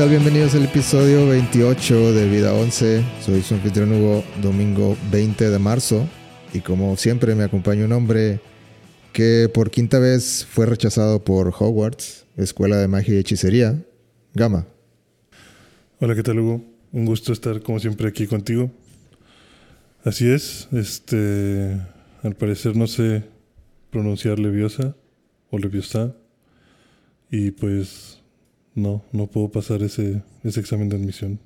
Hola, ¿qué tal? Bienvenidos al episodio 28 de Vida 11. Soy su anfitrión Hugo, domingo 20 de marzo. Y como siempre me acompaña un hombre que por quinta vez fue rechazado por Hogwarts, Escuela de Magia y Hechicería, Gama. Hola, ¿qué tal Hugo? Un gusto estar como siempre aquí contigo. Así es, este, al parecer no sé pronunciar Leviosa o Leviosa y pues no, no puedo pasar ese, ese examen de admisión.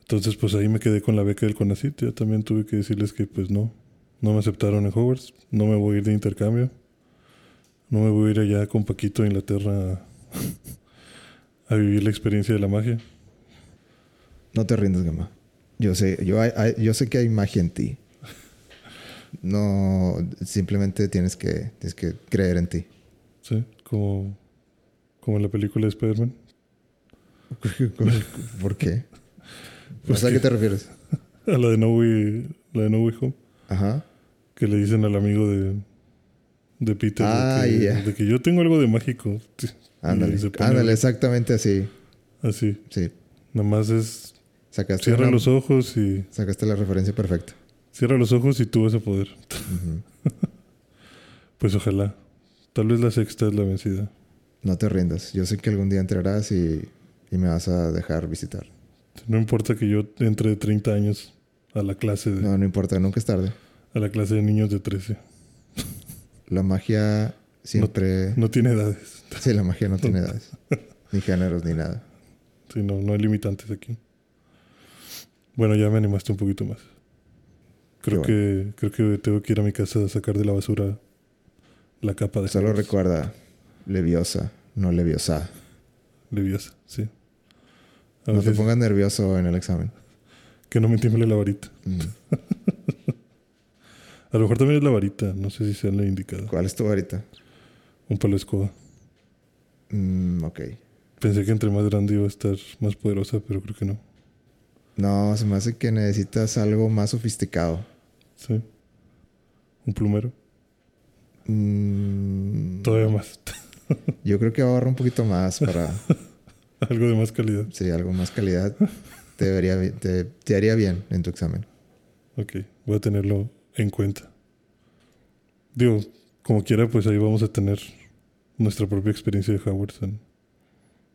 Entonces, pues ahí me quedé con la beca del CONACYT. Ya también tuve que decirles que, pues no, no me aceptaron en Hogwarts. No me voy a ir de intercambio. No me voy a ir allá con Paquito a Inglaterra a, a vivir la experiencia de la magia. No te rindas, Gama. Yo sé, yo, hay- hay- yo sé que hay magia en ti. No, simplemente tienes que, tienes que creer en ti. Sí, como, como en la película de Spider-Man. ¿Por qué? Pues ¿a qué te refieres? A la de No Way, la de No Way Home. Ajá. Que le dicen al amigo de, de Peter Ah, de, que, de que yo tengo algo de mágico. Ándale, ándale, exactamente así. Así. Sí, Nada más es sacaste, cierra una- los ojos y sacaste la referencia perfecta. cierra los ojos y tú vas a poder. Pues ojalá. Tal vez la sexta es la vencida. No te rindas. Yo sé que algún día entrarás y, y me vas a dejar visitar. No importa que yo entre de 30 años a la clase de, No, no importa, nunca es tarde. a la clase de niños de 13. La magia siempre... No tiene edades. Sí, la magia no tiene edades. Ni géneros, ni nada. Sí, no, no hay limitantes aquí. Bueno, ya me animaste un poquito más. Creo que creo que tengo que ir a mi casa a sacar de la basura la capa de Solo recuerda, leviosa, no leviosa. Leviosa, sí. A No te pongas nervioso en el examen. que no me tiemble la varita. Mm. A lo mejor también es la varita, no sé si sea la indicada. ¿Cuál es tu varita? Un palo de escoba. Mm, ok. Pensé que entre más grande iba a estar más poderosa, pero creo que no. No, se me hace que necesitas algo más sofisticado. Sí. Un plumero. Mm, Todavía más. yo creo que ahorra un poquito más para... Algo de más calidad. Sí, algo más calidad. Te, debería, te, te haría bien en tu examen. Ok, voy a tenerlo en cuenta. Digo, como quiera, pues ahí vamos a tener nuestra propia experiencia de Hogwarts en,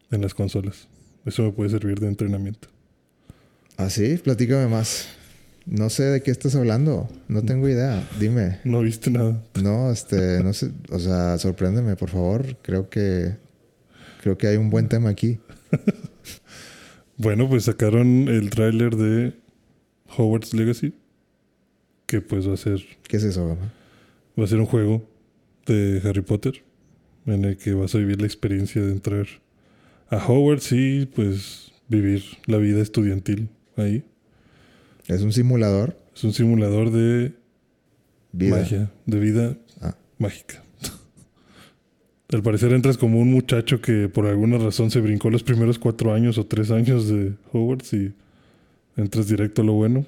en las consolas. Eso me puede servir de entrenamiento. ¿Ah, sí? Platícame más. No sé de qué estás hablando. No tengo idea. Dime. No viste nada. No, este, no sé. O sea, sorpréndeme, por favor. Creo que... Creo que hay un buen tema aquí. Bueno, pues sacaron el tráiler de Hogwarts Legacy, que pues va a ser ¿Qué es eso, Gama? va a ser un juego de Harry Potter en el que vas a vivir la experiencia de entrar a Hogwarts y pues vivir la vida estudiantil ahí. ¿Es un simulador? Es un simulador de Vida. magia, de vida Ah. mágica. Al parecer entras como un muchacho que por alguna razón se brincó los primeros cuatro años o tres años de Hogwarts y entras directo a lo bueno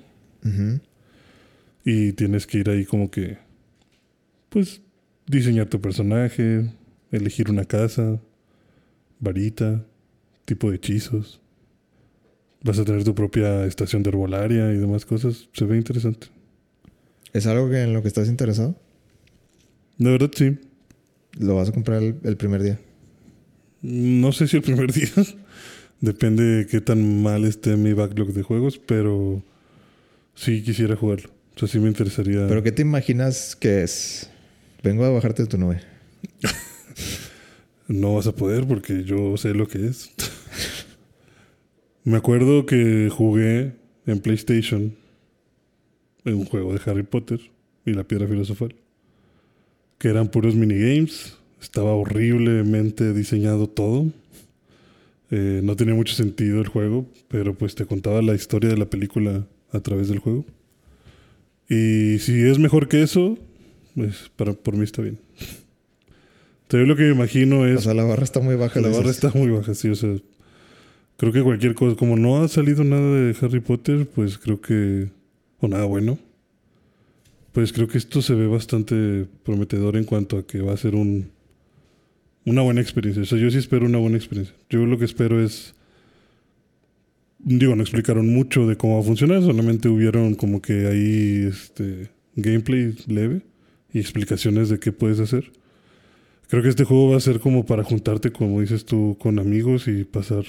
y tienes que ir ahí como que, pues, diseñar tu personaje, elegir una casa, varita, tipo de hechizos. Vas a tener tu propia estación de herbolaria y demás cosas. Se ve interesante. ¿Es algo que en lo que estás interesado? De verdad, sí. Lo vas a comprar el, el primer día. No sé si el primer día. Depende de qué tan mal esté mi backlog de juegos, pero sí quisiera jugarlo. O sea, sí me interesaría. ¿Pero qué te imaginas que es? Vengo a bajarte de tu nube. No vas a poder porque yo sé lo que es. Me acuerdo que jugué en PlayStation en un juego de Harry Potter y la piedra filosofal. Que eran puros minigames. Estaba horriblemente diseñado todo. Eh, no tenía mucho sentido el juego, pero pues te contaba la historia de la película a través del juego. Y si es mejor que eso, pues para, por mí está bien. Entonces, yo lo que me imagino es O sea, la barra está muy baja. la dices. barra está muy baja, sí. O sea, creo que cualquier cosa, como no ha salido nada de Harry Potter, pues creo que. O nada bueno. Pues creo que esto se ve bastante prometedor en cuanto a que va a ser un. Una buena experiencia. O sea, yo sí espero una buena experiencia. Yo lo que espero es digo, no explicaron mucho de cómo va a funcionar, solamente hubieron como que ahí este gameplay leve y explicaciones de qué puedes hacer. Creo que este juego va a ser como para juntarte, como dices tú, con amigos y pasar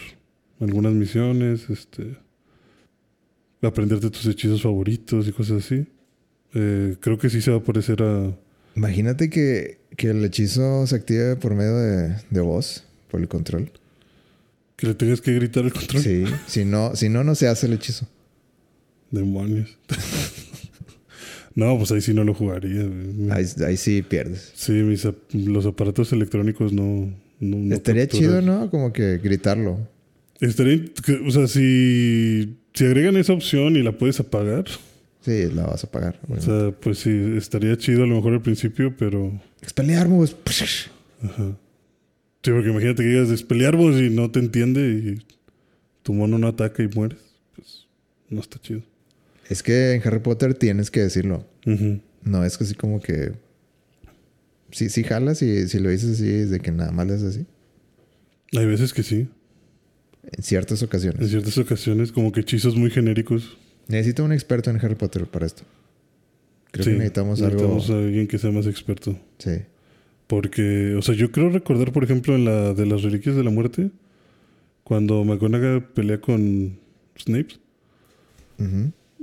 algunas misiones, este, aprenderte tus hechizos favoritos y cosas así. Eh, creo que sí se va a parecer a... Imagínate que, que el hechizo se active por medio de, de voz, por el control. Que le tengas que gritar el control. Sí, si no, si no, no se hace el hechizo. Demonios. no, pues ahí sí no lo jugaría. Ahí, ahí sí pierdes. Sí, mis, los aparatos electrónicos no... no, no Estaría chido. ¿no? Como que gritarlo. Estaría, o sea, si, si agregan esa opción y la puedes apagar, Sí, la vas a pagar. o sea, pues sí, estaría chido a lo mejor al principio, pero... Expelliarmus. Ajá. Sí, porque imagínate que digas despelearbos y no te entiende y tu mono no ataca y mueres. Pues no está chido. Es que en Harry Potter tienes que decirlo. No es así como que. Sí, sí jalas y si lo dices así, es de que nada más le haces así. Hay veces que sí. En ciertas En ocasiones. ciertas ocasiones, como que hechizos muy genéricos. Necesito un experto en Harry Potter para esto. Creo Sí, que necesitamos, necesitamos algo. a alguien que sea más experto. Sí. Porque, o sea, yo creo recordar, por ejemplo, en la de las reliquias de la muerte, cuando McGonagall pelea con Snape,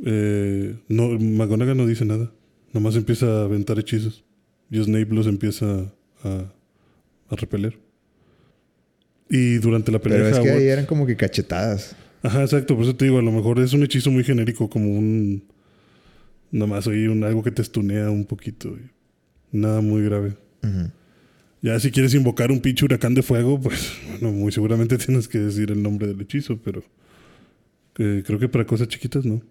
eh, no, McGonagall no dice nada. Nomás empieza a aventar hechizos. Y Snape los empieza a, a repeler. Y durante la pelea Pero es que ahí eran como que cachetadas. Ajá, exacto. Por eso te digo, a lo mejor es un hechizo muy genérico, como un... Nada más oí un, algo que te estunea un poquito. nada muy grave. Ujú. Ya si quieres invocar un pinche huracán de fuego, pues bueno, muy seguramente tienes que decir el nombre del hechizo, pero eh, creo que para cosas chiquitas no.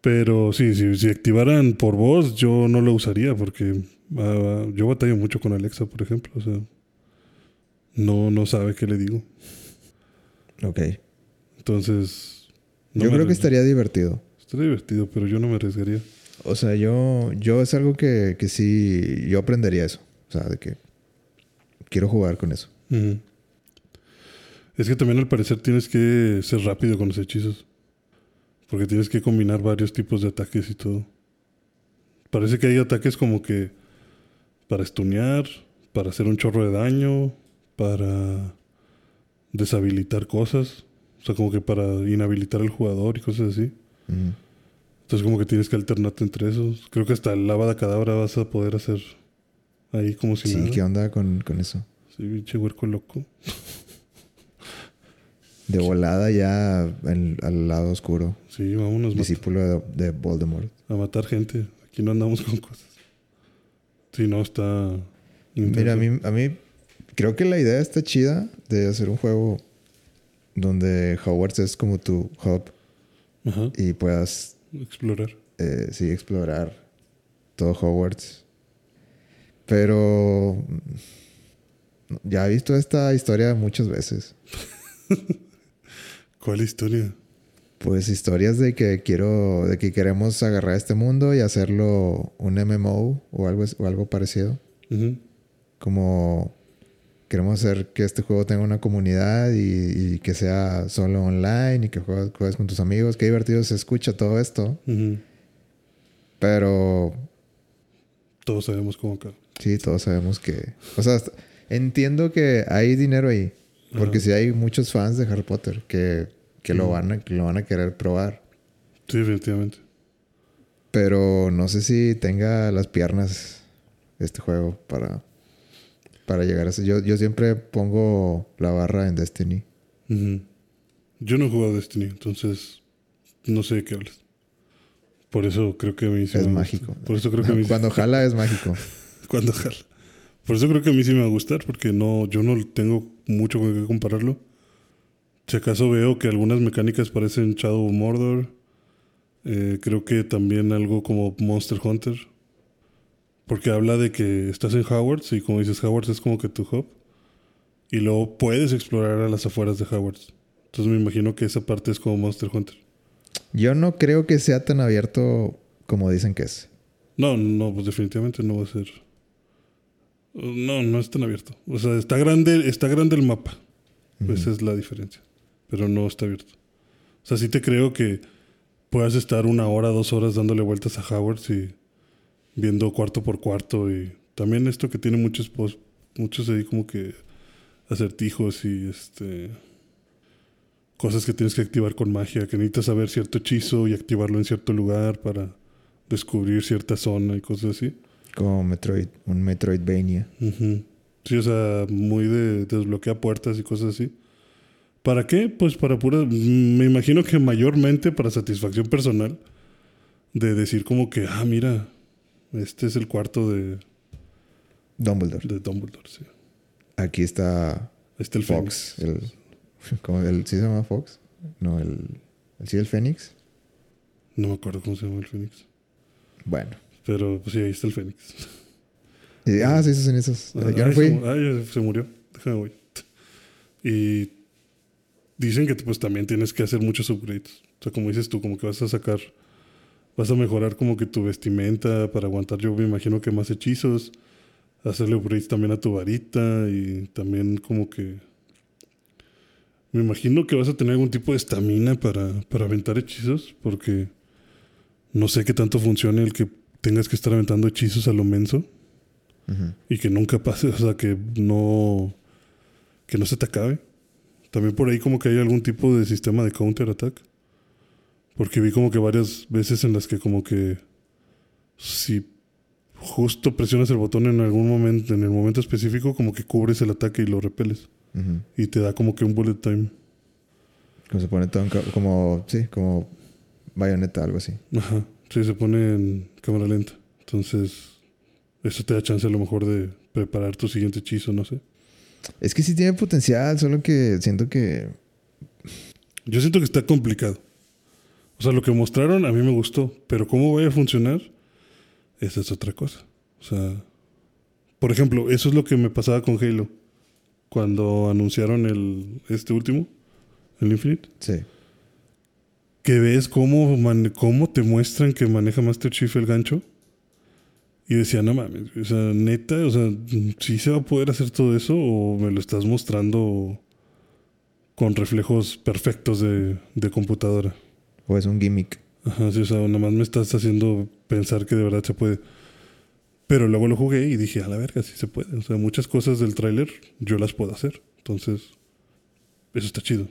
Pero sí, si, si activaran por voz, yo no lo usaría porque ah, yo batallo mucho con Alexa, por ejemplo. O sea, no, no sabe qué le digo. Ok. Entonces... no yo creo que estaría divertido. Estaría divertido, pero yo no me arriesgaría. O sea, yo, yo es algo que, que sí, yo aprendería eso. O sea, de que quiero jugar con eso. Es que también al parecer tienes que ser rápido con los hechizos. Porque tienes que combinar varios tipos de ataques y todo. Parece que hay ataques como que para estunear, para hacer un chorro de daño, para deshabilitar cosas. O sea, como que para inhabilitar al jugador y cosas así. Entonces como que tienes que alternarte entre esos. Creo que hasta el lava de cadabra vas a poder hacer ahí como si Sí, nada. ¿qué onda con, con eso? Sí, pinche huerco loco. De volada ya al, al lado oscuro. Sí, vámonos Discípulo de, de Voldemort. a matar gente. Aquí no andamos con cosas. Sí, no, está... Mira, a mí, a mí creo que la idea está chida de hacer un juego donde Hogwarts es como tu hub Ajá, y puedas, explorar. eh, sí, explorar todo Hogwarts. Pero mm, ya he visto esta historia muchas veces. ¿Cuál historia? Pues historias de que quiero, de que queremos agarrar este mundo y hacerlo un MMO o algo, o algo parecido. Como queremos hacer que este juego tenga una comunidad y, y que sea solo online y que juegues, juegues con tus amigos. Qué divertido se escucha todo esto. Pero Todos sabemos cómo acá. sí, todos sabemos que... O sea, entiendo que hay dinero ahí. Porque Ajá. sí hay muchos fans de Harry Potter que, que, lo, van a, que lo van a querer probar. Sí, definitivamente. Pero no sé si tenga las piernas este juego para, para llegar a eso. Yo, yo siempre pongo la barra en Destiny. Ujú. Yo no he jugado Destiny, entonces no sé de qué hablas. Por eso creo que a mí sí es me mágico. gusta. Por eso creo que a mí sí- Cuando jala es mágico. Cuando jala. Por eso creo que a mí sí me va a gustar, porque no, yo no tengo mucho con qué compararlo. Si acaso veo que algunas mecánicas parecen Shadow of Mordor, eh, creo que también algo como Monster Hunter, porque habla de que estás en Hogwarts y como dices, Hogwarts es como que tu hub, y luego puedes explorar a las afueras de Hogwarts. Entonces me imagino que esa parte es como Monster Hunter. Yo no creo que sea tan abierto como dicen que es. No, no, pues definitivamente no va a ser. No, no es tan abierto. O sea, está grande, está grande el mapa. Esa es la diferencia. pero no está abierto. O sea, sí te creo que puedas estar una hora, dos horas dándole vueltas a Howard y viendo cuarto por cuarto. Y también esto que tiene muchos post, muchos ahí como que acertijos y este cosas que tienes que activar con magia, que necesitas saber cierto hechizo y activarlo en cierto lugar para descubrir cierta zona y cosas así. Como Metroid, un Metroidvania. Ujú. Sí, o sea, muy de desbloquea puertas y cosas así. ¿Para qué? Pues para pura... mm, Me imagino que mayormente para satisfacción personal. De decir como que, ah, mira, este es el cuarto de, Dumbledore. de Dumbledore, sí. Aquí está está el Fox. Fénix. El, ¿cómo, el, ¿Sí se llama Fox? No, el, el sí, el Fénix. No me acuerdo cómo se llama el Fénix. Bueno. Pero pues sí, ahí está el Fénix. Y- ah, sí, esos. Ah, Yo no ay, fui. se, mu- ay, se murió. Déjame voy. Y dicen que pues también tienes que hacer muchos upgrades. O sea, como dices tú, como que vas a sacar, vas a mejorar como que tu vestimenta para aguantar, yo me imagino que más hechizos, hacerle upgrades también a tu varita y también como que... Me imagino que vas a tener algún tipo de estamina para, para aventar hechizos, porque no sé qué tanto funcione el que tengas que estar aventando hechizos a lo menso y que nunca pase, o sea, que no que no se te acabe. También por ahí como que hay algún tipo de sistema de counter attack. Porque vi como que varias veces en las que como que si justo presionas el botón en algún momento, en el momento específico, como que cubres el ataque y lo repeles. Y te da como que un bullet time. Como se pone todo como, sí, como bayoneta, algo así. Ajá. Sí, se pone en cámara lenta. Entonces, eso te da chance a lo mejor de preparar tu siguiente hechizo, no sé. Es que sí tiene potencial, solo que siento que Yo siento que está complicado. O sea, lo que mostraron a mí me gustó, pero cómo vaya a funcionar, esa es otra cosa. O sea, por ejemplo, eso es lo que me pasaba con Halo. Cuando anunciaron el este último, el Infinite, sí. que ves cómo, mane- cómo te muestran que maneja Master Chief el gancho. Y decía, no mames, o sea, neta, o sea, ¿sí se va a poder hacer todo eso o me lo estás mostrando con reflejos perfectos de, de computadora? O es un gimmick. Ajá, sí, o sea, nada más me estás haciendo pensar que de verdad se puede. Pero luego lo jugué y dije, a la verga, sí se puede. O sea, muchas cosas del tráiler yo las puedo hacer. Entonces, eso está chido.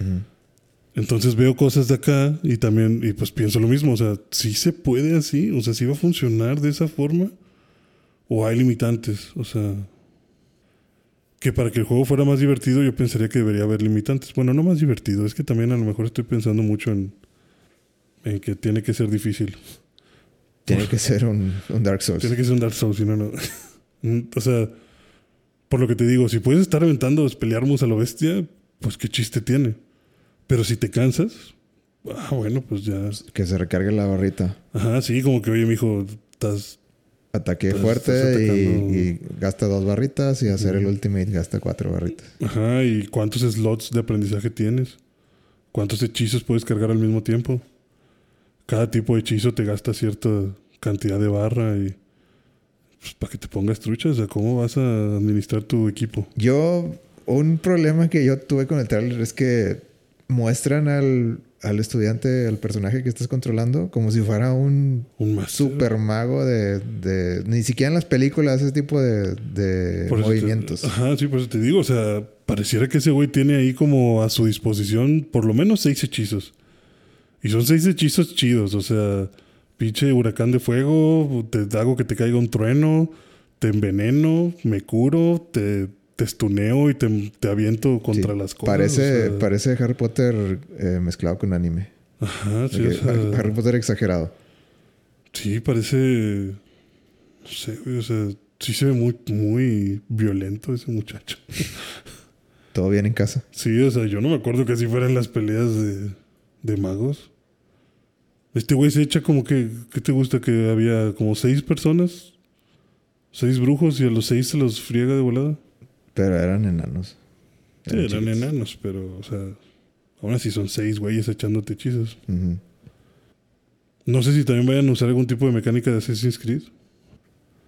Ujú. Entonces veo cosas de acá y también, y pues pienso lo mismo, o sea, si se puede así, o sea, si va a funcionar de esa forma, o hay limitantes, o sea, que para que el juego fuera más divertido yo pensaría que debería haber limitantes. Bueno, no más divertido, es que también a lo mejor estoy pensando mucho en, en que tiene que ser difícil. Tiene que ser un, un Dark Souls. Tiene que ser un Dark Souls, si no, no. o sea, por lo que te digo, si puedes estar aventando pelearmus a lo bestia, pues qué chiste tiene. Pero si te cansas, ah, bueno, pues ya. Que se recargue la barrita. Ajá, sí, como que, oye, mijo, estás. Ataque Pues, fuerte y, y gasta dos barritas y hacer el ultimate gasta cuatro barritas. Ajá, ¿y cuántos slots de aprendizaje tienes? ¿Cuántos hechizos puedes cargar al mismo tiempo? Cada tipo de hechizo te gasta cierta cantidad de barra y. Pues para que te pongas truchas, o sea, ¿cómo vas a administrar tu equipo? Yo, un problema que yo tuve con el trailer es que muestran al, al estudiante, al personaje que estás controlando, como si fuera un super mago de, de- Ni siquiera en las películas ese tipo de, te- movimientos. ajá, sí, por eso te digo. O sea, pareciera que ese güey tiene ahí como a su disposición por lo menos seis hechizos. Y son seis hechizos chidos. O sea, pinche huracán de fuego, te hago que te caiga un trueno, te enveneno, me curo, te, te estuneo y te, te aviento contra Sí, las cosas. Parece, o sea, parece Harry Potter eh, mezclado con anime. Ajá, sí, o sea, Har- Harry Potter exagerado. sí, parece. No sé, güey, o sea, sí se ve muy, muy violento ese muchacho. Todo bien en casa. Sí, o sea, yo no me acuerdo que así fueran las peleas de, de magos. Este güey se echa como que, ¿qué te gusta? Que había como seis personas, seis brujos y a los seis se los friega de volada. Pero eran enanos. Sí, eran enanos, pero, o sea, aún así son seis güeyes echándote hechizos. No sé si también vayan a usar algún tipo de mecánica de Assassin's Creed.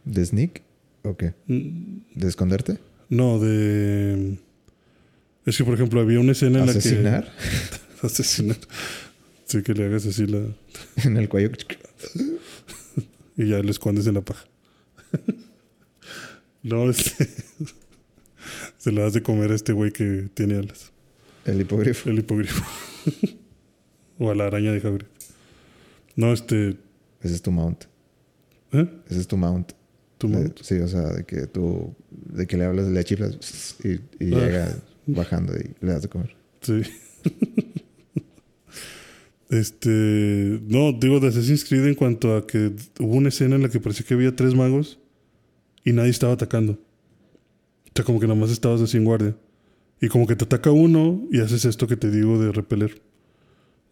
¿De sneak? ¿O qué? Mm, ¿De esconderte? No, de... Es que, por ejemplo, había una escena en ¿Asesinar? la que. Asesinar. Sí, que le hagas así la. en el cuello. Y ya le escondes en la paja. no, este. Se lo das de comer a este güey que tiene alas. El hipogrifo. El hipogrifo. o a la araña de Hagrid. No, este. Ese es tu mount. ¿Eh? Ese es tu mount. Tu mount. sí, o sea, de que tú, de que le hablas, le chiflas y, y Ah. llega bajando y le das de comer. Sí. este. No, digo de Assassin's Creed en cuanto a que hubo una escena en la que parecía que había tres magos y nadie estaba atacando. O sea, como que nada más estabas así en guardia. Y como que te ataca uno y haces esto que te digo de repeler.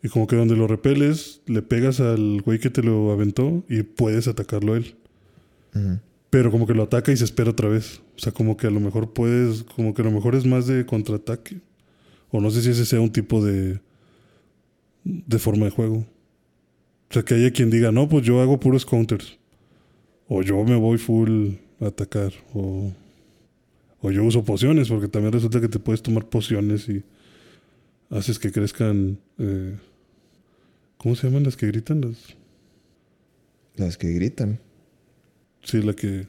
Y como que donde lo repeles, le pegas al güey que te lo aventó y puedes atacarlo a él. Pero como que lo ataca y se espera otra vez. O sea, como que a lo mejor puedes, como que a lo mejor es más de contraataque. O no sé si ese sea un tipo de, de forma de juego. O sea, que haya quien diga, no, pues yo hago puros counters. O yo me voy full a atacar. O, o yo uso pociones, porque también resulta que te puedes tomar pociones y haces que crezcan... eh, ¿Cómo se llaman las que gritan? Las, Las que gritan. Sí, la que,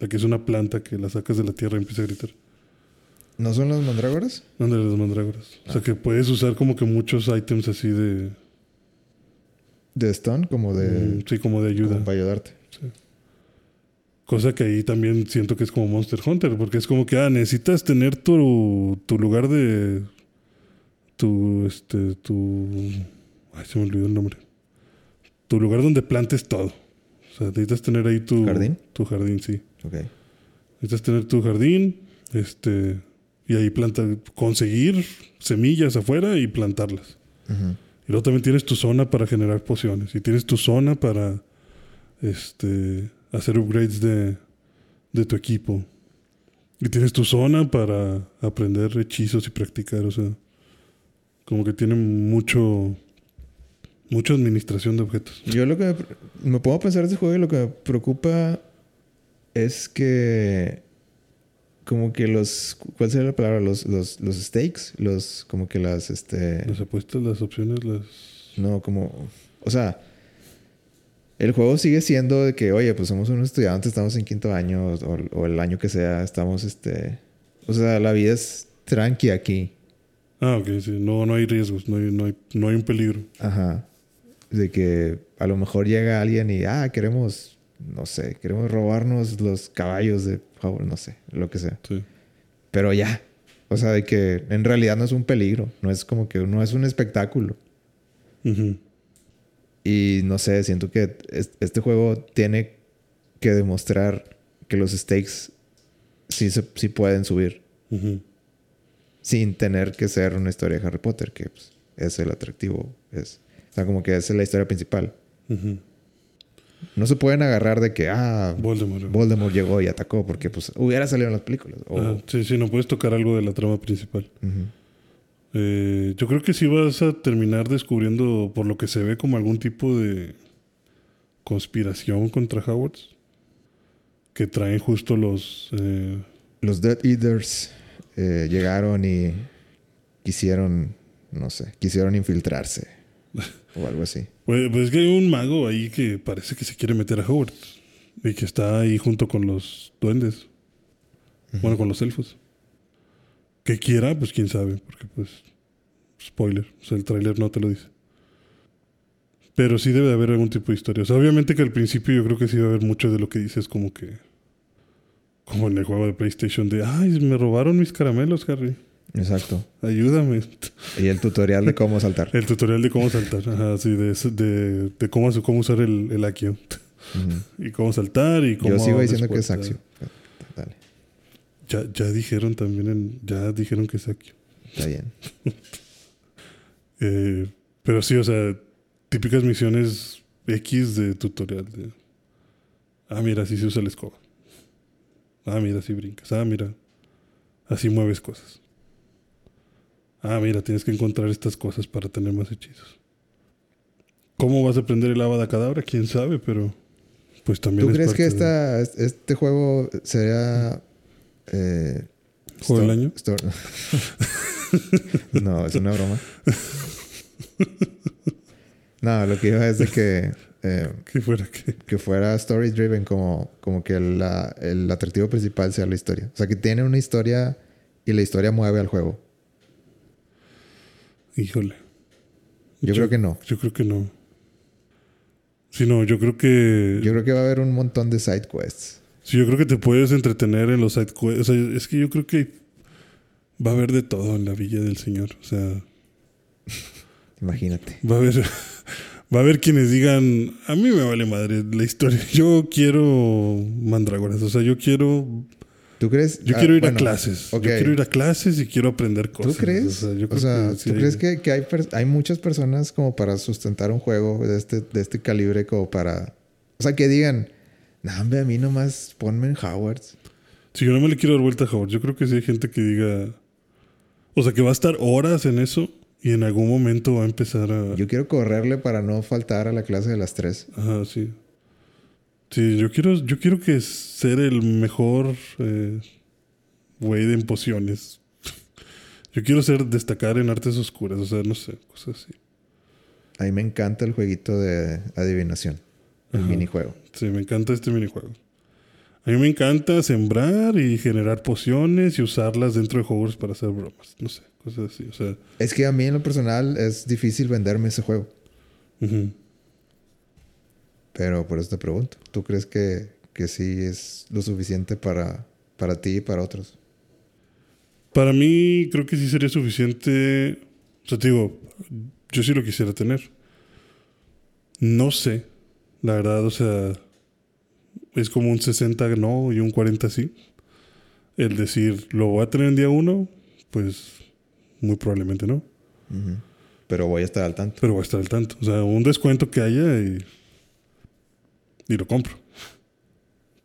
la que es una planta que la sacas de la tierra y empieza a gritar. ¿No son las mandrágoras? Ándale, las mandrágoras. O Ah. sea, que puedes usar como que muchos ítems así de... De stun, como de. mm, sí, como de ayuda. como para ayudarte. Cosa que ahí también siento que es como Monster Hunter, porque es como que, ah, necesitas tener tu, tu lugar de... Tu, este, tu... Ay, se me olvidó el nombre. Tu lugar donde plantes todo. O sea, necesitas tener ahí tu... ¿Jardín? Tu jardín, sí. Ok. Necesitas tener tu jardín, este, y ahí planta, conseguir semillas afuera y plantarlas. Y luego también tienes tu zona para generar pociones. Y tienes tu zona para este, hacer upgrades de, de tu equipo. Y tienes tu zona para aprender hechizos y practicar. O sea, como que tiene mucho, mucha administración de objetos. Yo lo que me, me a pensar de este juego y lo que me preocupa es que como que los ¿cuál sería la palabra? Los, los, los stakes, los como que las este Las apuestas, las opciones, las... no como o sea el juego sigue siendo de que, oye, pues somos unos estudiantes, estamos en quinto año o, o el año que sea, estamos este o sea, la vida es tranqui aquí. Ah, ok, sí. No, no hay riesgos, no hay, no hay, no hay un peligro. Ajá. De que a lo mejor llega alguien y, ah, queremos, no sé, queremos robarnos los caballos de no sé, lo que sea. Sí. Pero ya. O sea, de que en realidad no es un peligro. No es como que no es un espectáculo. Ujú. Y no sé, siento que es- este juego tiene que demostrar que los stakes sí, se, sí pueden subir. Sin tener que ser una historia de Harry Potter, que pues, es el atractivo. Es, o sea, como que esa es la historia principal. No se pueden agarrar de que, ah, Voldemort. Voldemort llegó y atacó porque pues hubiera salido en las películas. O- Ah, sí, sí, no puedes tocar algo de la trama principal. Ujú. Eh, yo creo que sí vas a terminar descubriendo, por lo que se ve, como algún tipo de conspiración contra Howards. Que traen justo los... eh, Los Death Eaters eh, llegaron y quisieron, no sé, quisieron infiltrarse o algo así. pues, pues es que hay un mago ahí que parece que se quiere meter a Hogwarts. Y que está ahí junto con los duendes. Bueno, con los elfos. Que quiera, pues quién sabe. Porque pues... Spoiler. O sea, el tráiler no te lo dice. Pero sí debe de haber algún tipo de historia. O sea, obviamente que al principio yo creo que sí va a haber mucho de lo que dices como que... Como en el juego de PlayStation de... Ay, me robaron mis caramelos, Harry. Exacto. Ayúdame. Y el tutorial de cómo saltar. El tutorial de cómo saltar. Ajá, sí, de, de, de cómo, cómo usar el, el. Y cómo saltar y cómo... Yo sigo diciendo que es Axio. Ya, ya dijeron también, en- ya dijeron que es Accio. está bien. Eh, pero sí, o sea, típicas misiones X de tutorial. De, ah, mira, así se usa la escoba. Ah, mira, así brincas. Ah, mira, así mueves cosas. Ah, mira, tienes que encontrar estas cosas para tener más hechizos. ¿Cómo vas a aprender el Avada Cadabra? ¿Quién sabe? Pero pues también ¿Tú es crees que parte de- esta, este juego sería... Eh, ¿Juego del año? no, es una broma. no, lo que iba es de que... Eh, que fuera que... Que fuera story driven, como, como que la, el atractivo principal sea la historia. O sea, que tiene una historia y la historia mueve al juego. Híjole. Yo, creo que no. Yo creo que no. Sí, no, yo creo que. Yo creo que va a haber un montón de side quests. Sí, yo creo que te puedes entretener en los side. O sea, es que yo creo que va a haber de todo en la Villa del Señor. O sea. Imagínate. Va a haber. Va a haber quienes digan, a mí me vale madre la historia. Yo quiero mandrágoras. O sea, yo quiero ¿Tú crees? Yo quiero ir a clases. Yo quiero ir a clases y quiero aprender cosas. ¿Tú crees? O sea, ¿tú crees que, que hay, hay muchas personas como para sustentar un juego de este, de este calibre como para... O sea, que digan, no, hombre, a mí nomás ponme en Howard's. Si yo no me le quiero dar vuelta a Howard. Yo creo que sí hay gente que diga... O sea, que va a estar horas en eso y en algún momento va a empezar a... Yo quiero correrle para no faltar a la clase de las tres. Ajá, sí. Sí, yo quiero, yo quiero que ser el mejor eh, güey de pociones. yo quiero ser destacar en artes oscuras, o sea, no sé, cosas así. A mí me encanta el jueguito de adivinación, el minijuego. Sí, me encanta este minijuego. A mí me encanta sembrar y generar pociones y usarlas dentro de juegos para hacer bromas. No sé, cosas así. O sea, es que a mí en lo personal es difícil venderme ese juego. Pero por eso te pregunto, ¿tú crees que, que sí es lo suficiente para, para ti y para otros? Para mí creo que sí sería suficiente. O sea, te digo, yo sí lo quisiera tener. No sé, la verdad, o sea, es como un 60 no y un 40 sí. El decir, ¿lo voy a tener en día uno? Pues muy probablemente no. Pero voy a estar al tanto. Pero voy a estar al tanto. O sea, un descuento que haya y y lo compro.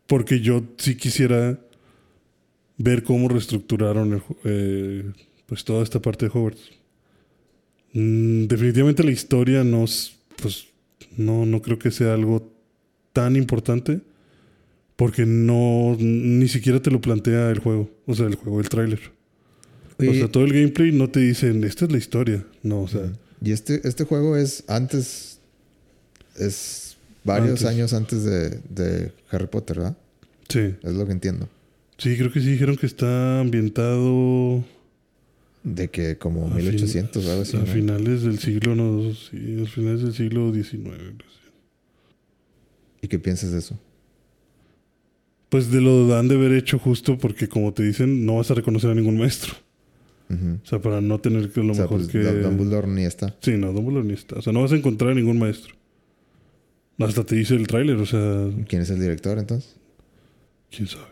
Porque yo sí quisiera ver cómo reestructuraron eh, pues toda esta parte de Hogwarts. Mm, definitivamente la historia no, pues, no, no creo que sea algo tan importante porque no ni siquiera te lo plantea el juego, o sea, el juego, el tráiler. O sea, todo el gameplay no te dicen, esta es la historia, no, o sea. Y este, este juego es antes, es varios años antes de, Harry Potter, ¿verdad? Sí. Es lo que entiendo. Sí, creo que sí dijeron que está ambientado. De que como 1800 o algo así. A finales del siglo, no, sí, a finales del siglo XIX. ¿Y qué piensas de eso? Pues de lo han de haber hecho justo porque, como te dicen, no vas a reconocer a ningún maestro. O sea, para no tener que lo mejor pues, que. Dumbledore ni está. Sí, no, Dumbledore ni está. O sea, no vas a encontrar a ningún maestro. Hasta te dice el tráiler, o sea... ¿Quién es el director entonces? ¿Quién sabe?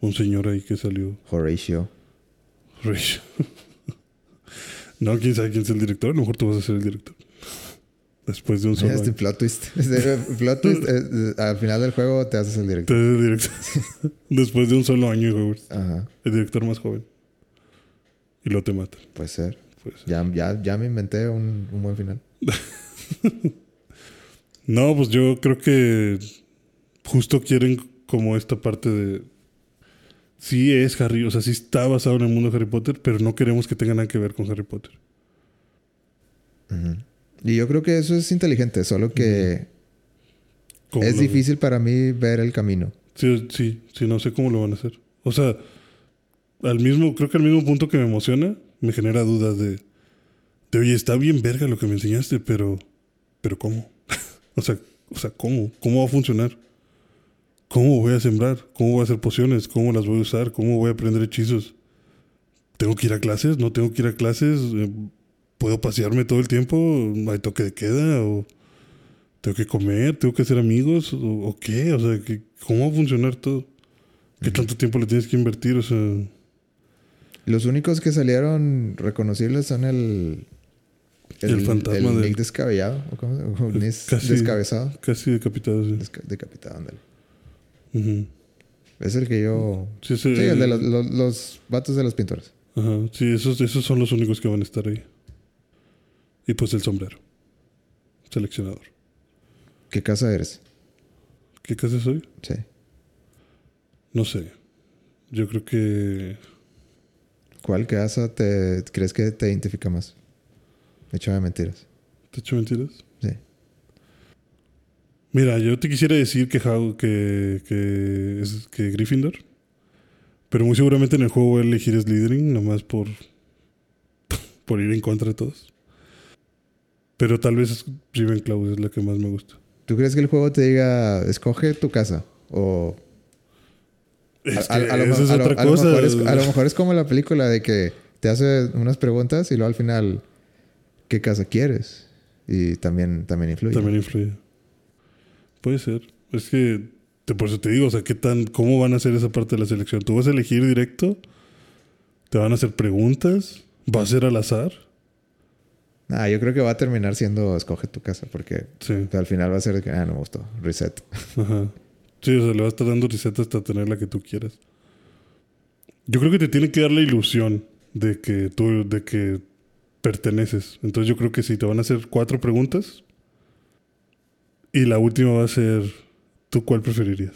Un señor ahí que salió. Horatio. Horatio. no, quién sabe quién es el director. A lo mejor tú vas a ser el director. Después de un solo. Este plot twist. plot twist eh, eh, al final del juego te haces el director. Te haces el director. Después de un solo año, Ajá. El director más joven. Y lo te mata. Puede ser. Puede ser. Ya, ya, ya me inventé un, un buen final. No, pues yo creo que justo quieren como esta parte de... Sí es Harry, o sea, sí está basado en el mundo de Harry Potter, pero no queremos que tenga nada que ver con Harry Potter. Y yo creo que eso es inteligente, solo que es difícil para mí ver el camino. Sí, sí, sí, no sé cómo lo van a hacer. O sea, al mismo, creo que al mismo punto que me emociona, me genera dudas de, de oye, está bien verga lo que me enseñaste, pero, pero ¿cómo? O sea, o sea, ¿cómo? ¿Cómo va a funcionar? ¿Cómo voy a sembrar? ¿Cómo voy a hacer pociones? ¿Cómo las voy a usar? ¿Cómo voy a aprender hechizos? ¿Tengo que ir a clases? ¿No tengo que ir a clases? Eh, ¿Puedo pasearme todo el tiempo? ¿Hay toque de queda? ¿O tengo que comer? ¿Tengo que hacer amigos? ¿O, qué? O sea, ¿cómo va a funcionar todo? ¿Qué tanto tiempo le tienes que invertir? O sea... Los únicos que salieron reconocibles son el, el, fantasma del. Nick descabellado. ¿o cómo? casi, descabezado. Casi decapitado, sí. decapitado, ándale. Es el que yo. Sí, sí, el de los, los, vatos de los pintores. Ajá. Sí, esos, esos son los únicos que van a estar ahí. Y pues el sombrero. Seleccionador. ¿Qué casa eres? ¿Qué casa soy? Sí. No sé. Yo creo que. ¿Cuál casa te crees que te identifica más? Échame mentiras. ¿Te he hecho mentiras? Mira, yo te quisiera decir que, que, que, es, que Gryffindor. Pero muy seguramente en el juego voy a elegir Slytherin, nomás por, por ir en contra de todos. Pero tal vez Ravenclaw es la que más me gusta. ¿Tú crees que el juego te diga, escoge tu casa? O Es a, que a- a lo, esa es otra lo cosa. mejor es, a lo mejor es como la película de que te hace unas preguntas y luego al final, ¿qué casa quieres? Y también, también influye. También influye. Puede ser. Es que, te- por eso te digo, o sea, ¿qué tan, ¿cómo van a hacer esa parte de la selección? ¿Tú vas a elegir directo? ¿Te van a hacer preguntas? ¿Va a ser al azar? Ah, yo creo que va a terminar siendo escoge tu casa porque Sí. al final va a ser que, ah, no me gustó, reset. Ajá. Sí, o sea, le vas a estar dando reset hasta tener la que tú quieras. Yo creo que te tiene que dar la ilusión de que tú, de que perteneces. Entonces yo creo que si te van a hacer cuatro preguntas y la última va a ser, ¿tú cuál preferirías?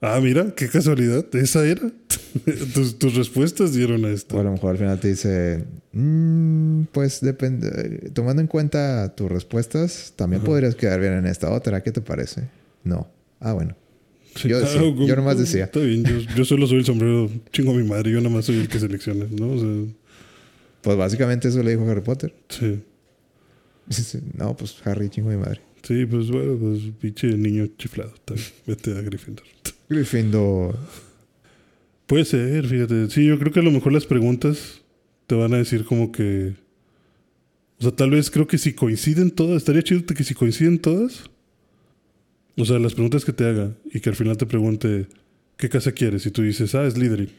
Ah, mira, qué casualidad. Esa era. tus, tus respuestas dieron a O a esto. lo mejor al final te dice, "Mm, pues depende, tomando en cuenta tus respuestas, también Ajá. podrías quedar bien en esta otra, ¿qué te parece? No. Ah, bueno. Sí, yo decía, yo nomás decía. Está bien, yo, yo solo soy el sombrero. Chingo a mi madre, yo nomás soy el que selecciona, ¿no? O sea, Pues básicamente eso le dijo Harry Potter. sí. No, pues Harry, chingo de mi madre. Sí, pues bueno, pues pinche niño chiflado. Bien. Vete a Gryffindor. Gryffindor. Puede ser, fíjate. Sí, yo creo que a lo mejor las preguntas te van a decir como que... O sea, tal vez creo que si coinciden todas, estaría chido que si coinciden todas. O sea, las preguntas que te haga y que al final te pregunte qué casa quieres y tú dices, ah, es Slytherin.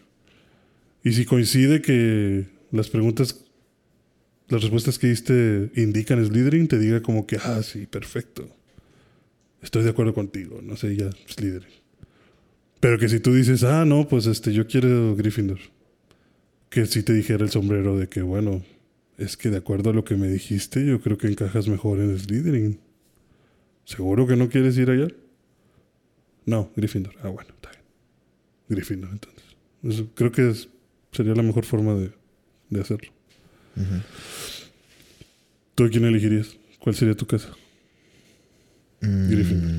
Y si coincide que las preguntas, las respuestas que diste indican Slytherin, te diga como que, ah, sí, perfecto. Estoy de acuerdo contigo, no sé, ya, Slytherin. Pero que si tú dices, ah, no, pues este, yo quiero Gryffindor. Que si te dijera el sombrero de que, bueno, es que de acuerdo a lo que me dijiste, yo creo que encajas mejor en Slytherin. ¿Seguro que no quieres ir allá? No, Gryffindor. Ah, bueno, está bien. Gryffindor, entonces. Creo que sería la mejor forma de, de hacerlo. ¿Tú a quién elegirías? ¿Cuál sería tu casa? Mm, Gryffindor.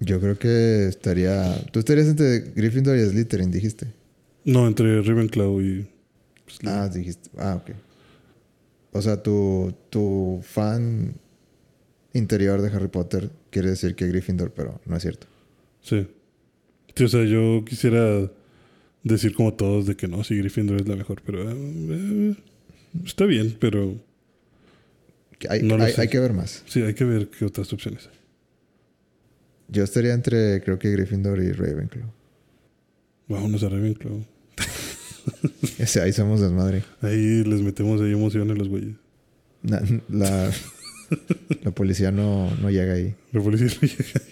Yo creo que estaría... Tú estarías entre Gryffindor y Slytherin, dijiste. No, entre Ravenclaw y... Slytherin. Ah, dijiste. Ah, ok. O sea, tu, tu fan interior de Harry Potter quiere decir que Gryffindor, pero no es cierto. Sí. Sí, o sea, yo quisiera decir como todos de que no, sí, Gryffindor es la mejor, pero... eh, está bien, pero Hay, No hay, hay que ver más. sí, hay que ver qué otras opciones hay. Yo estaría entre, creo que Gryffindor y Ravenclaw. Vámonos a Ravenclaw. Ese, ahí somos desmadre. Ahí les metemos ahí emoción a los güeyes. Na- la, la policía no, no llega ahí. La policía no llega. Na-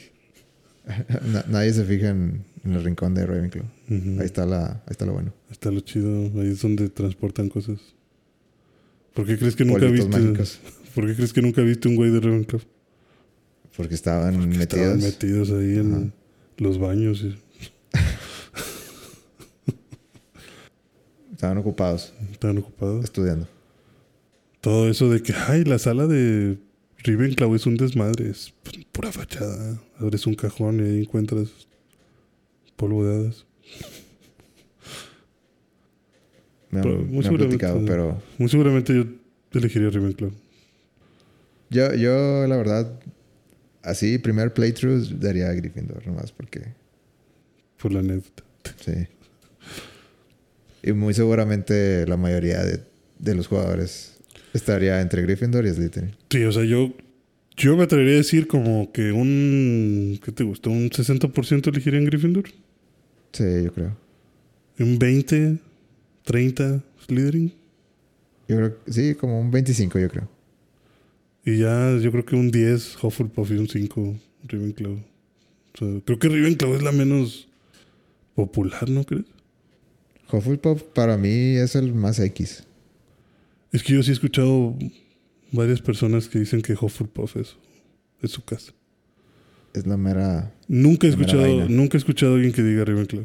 nadie se fija en, en el rincón de Ravenclaw. Ujú. Ahí está la, ahí está lo bueno. Está lo chido. Ahí es donde transportan cosas. ¿Por qué crees que nunca viste? mágicos. ¿Por qué crees que nunca viste un güey de Ravenclaw? Porque estaban Estaban metidos. metidos ahí en Ajá. los baños. y Estaban ocupados Estaban ocupados. estudiando. Todo eso de que, ay, la sala de Ravenclaw es un desmadre, es pu- pura fachada. Abres un cajón y ahí encuentras polvo de hadas. Me Pero han, muy me seguramente- platicado, pero Muy seguramente yo elegiría Ravenclaw. yo, yo la verdad, así, primer playthrough daría a Gryffindor nomás porque, Por la anécdota. sí. Y muy seguramente la mayoría de, de los jugadores estaría entre Gryffindor y Slytherin. Sí, o sea, yo, yo me atrevería a decir como que un. ¿Qué te gusta? ¿Un 60% elegiría en Gryffindor? Sí, yo creo. ¿Un 20? ¿30 Slytherin? Yo creo sí, como un 25 yo creo. Y ya yo creo que un 10 Hufflepuff y un 5 Ravenclaw. O sea, creo que Ravenclaw es la menos popular, ¿no crees? Hufflepuff para mí es el más X. Es que yo sí he escuchado varias personas que dicen que Hufflepuff es, es su casa. Es la mera... Nunca he escuchado, nunca he escuchado a alguien que diga Ravenclaw.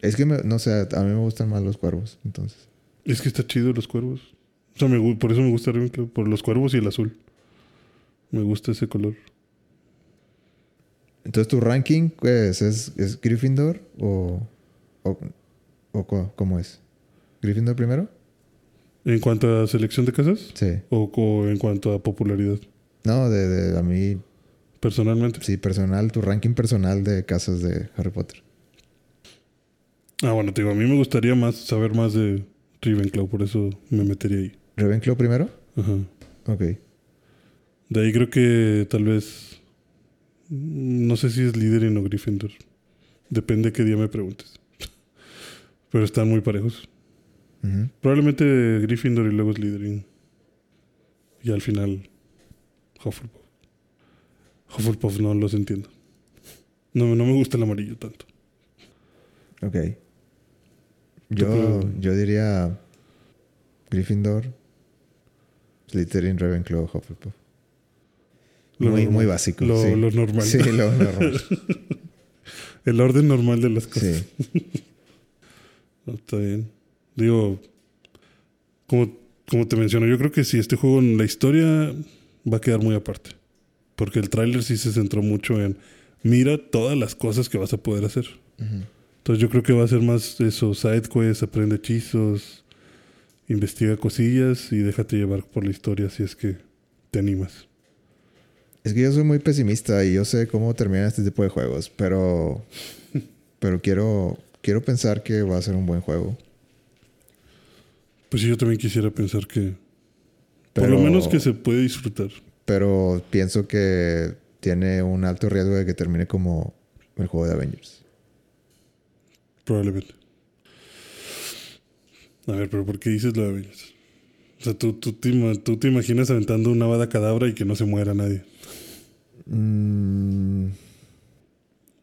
Es que, me- no sé, a mí me gustan más los cuervos, entonces. Es que está chido los cuervos. O sea, me por eso me gusta Ravenclaw, por los cuervos y el azul. Me gusta ese color. Entonces, ¿tu ranking pues, es, es Gryffindor o, o, o cómo es? ¿Gryffindor primero? ¿En cuanto a selección de casas? Sí. ¿O, o en cuanto a popularidad? No, de, de- a mí, Personalmente. sí, personal, tu ranking personal de casas de Harry Potter. Ah, bueno, te digo, a mí me gustaría más saber más de Ravenclaw, por eso me metería ahí. ¿Ravenclaw primero? Ajá. Ok. De ahí creo que tal vez. No sé si es Slytherin o Gryffindor. Depende qué día me preguntes. Pero están muy parejos. Probablemente Gryffindor y luego Slytherin. Y al final Hufflepuff. Hufflepuff no los entiendo. No, no me gusta el amarillo tanto. Ok. Yo, yo diría Gryffindor, Slytherin, Ravenclaw, Hufflepuff. Lo muy, normal. muy básico. Lo, sí. lo normal. Sí, lo normal. El orden normal de las cosas. sí. No, está bien. Digo, como, como te menciono, yo creo que si este juego en la historia va a quedar muy aparte. Porque el tráiler sí se centró mucho en mira todas las cosas que vas a poder hacer. Entonces yo creo que va a ser más eso, side quests, aprende hechizos, investiga cosillas y déjate llevar por la historia si es que te animas. Es que yo soy muy pesimista y yo sé cómo terminan este tipo de juegos, pero, pero quiero, quiero pensar que va a ser un buen juego. Pues sí, yo también quisiera pensar que... por lo menos que se puede disfrutar. Pero pienso que tiene un alto riesgo de que termine como el juego de Avengers. Probablemente. A ver, pero ¿por qué dices lo de Avengers? O sea, tú, tú, te, tú te imaginas aventando una bada cadabra y que no se muera nadie. Mm,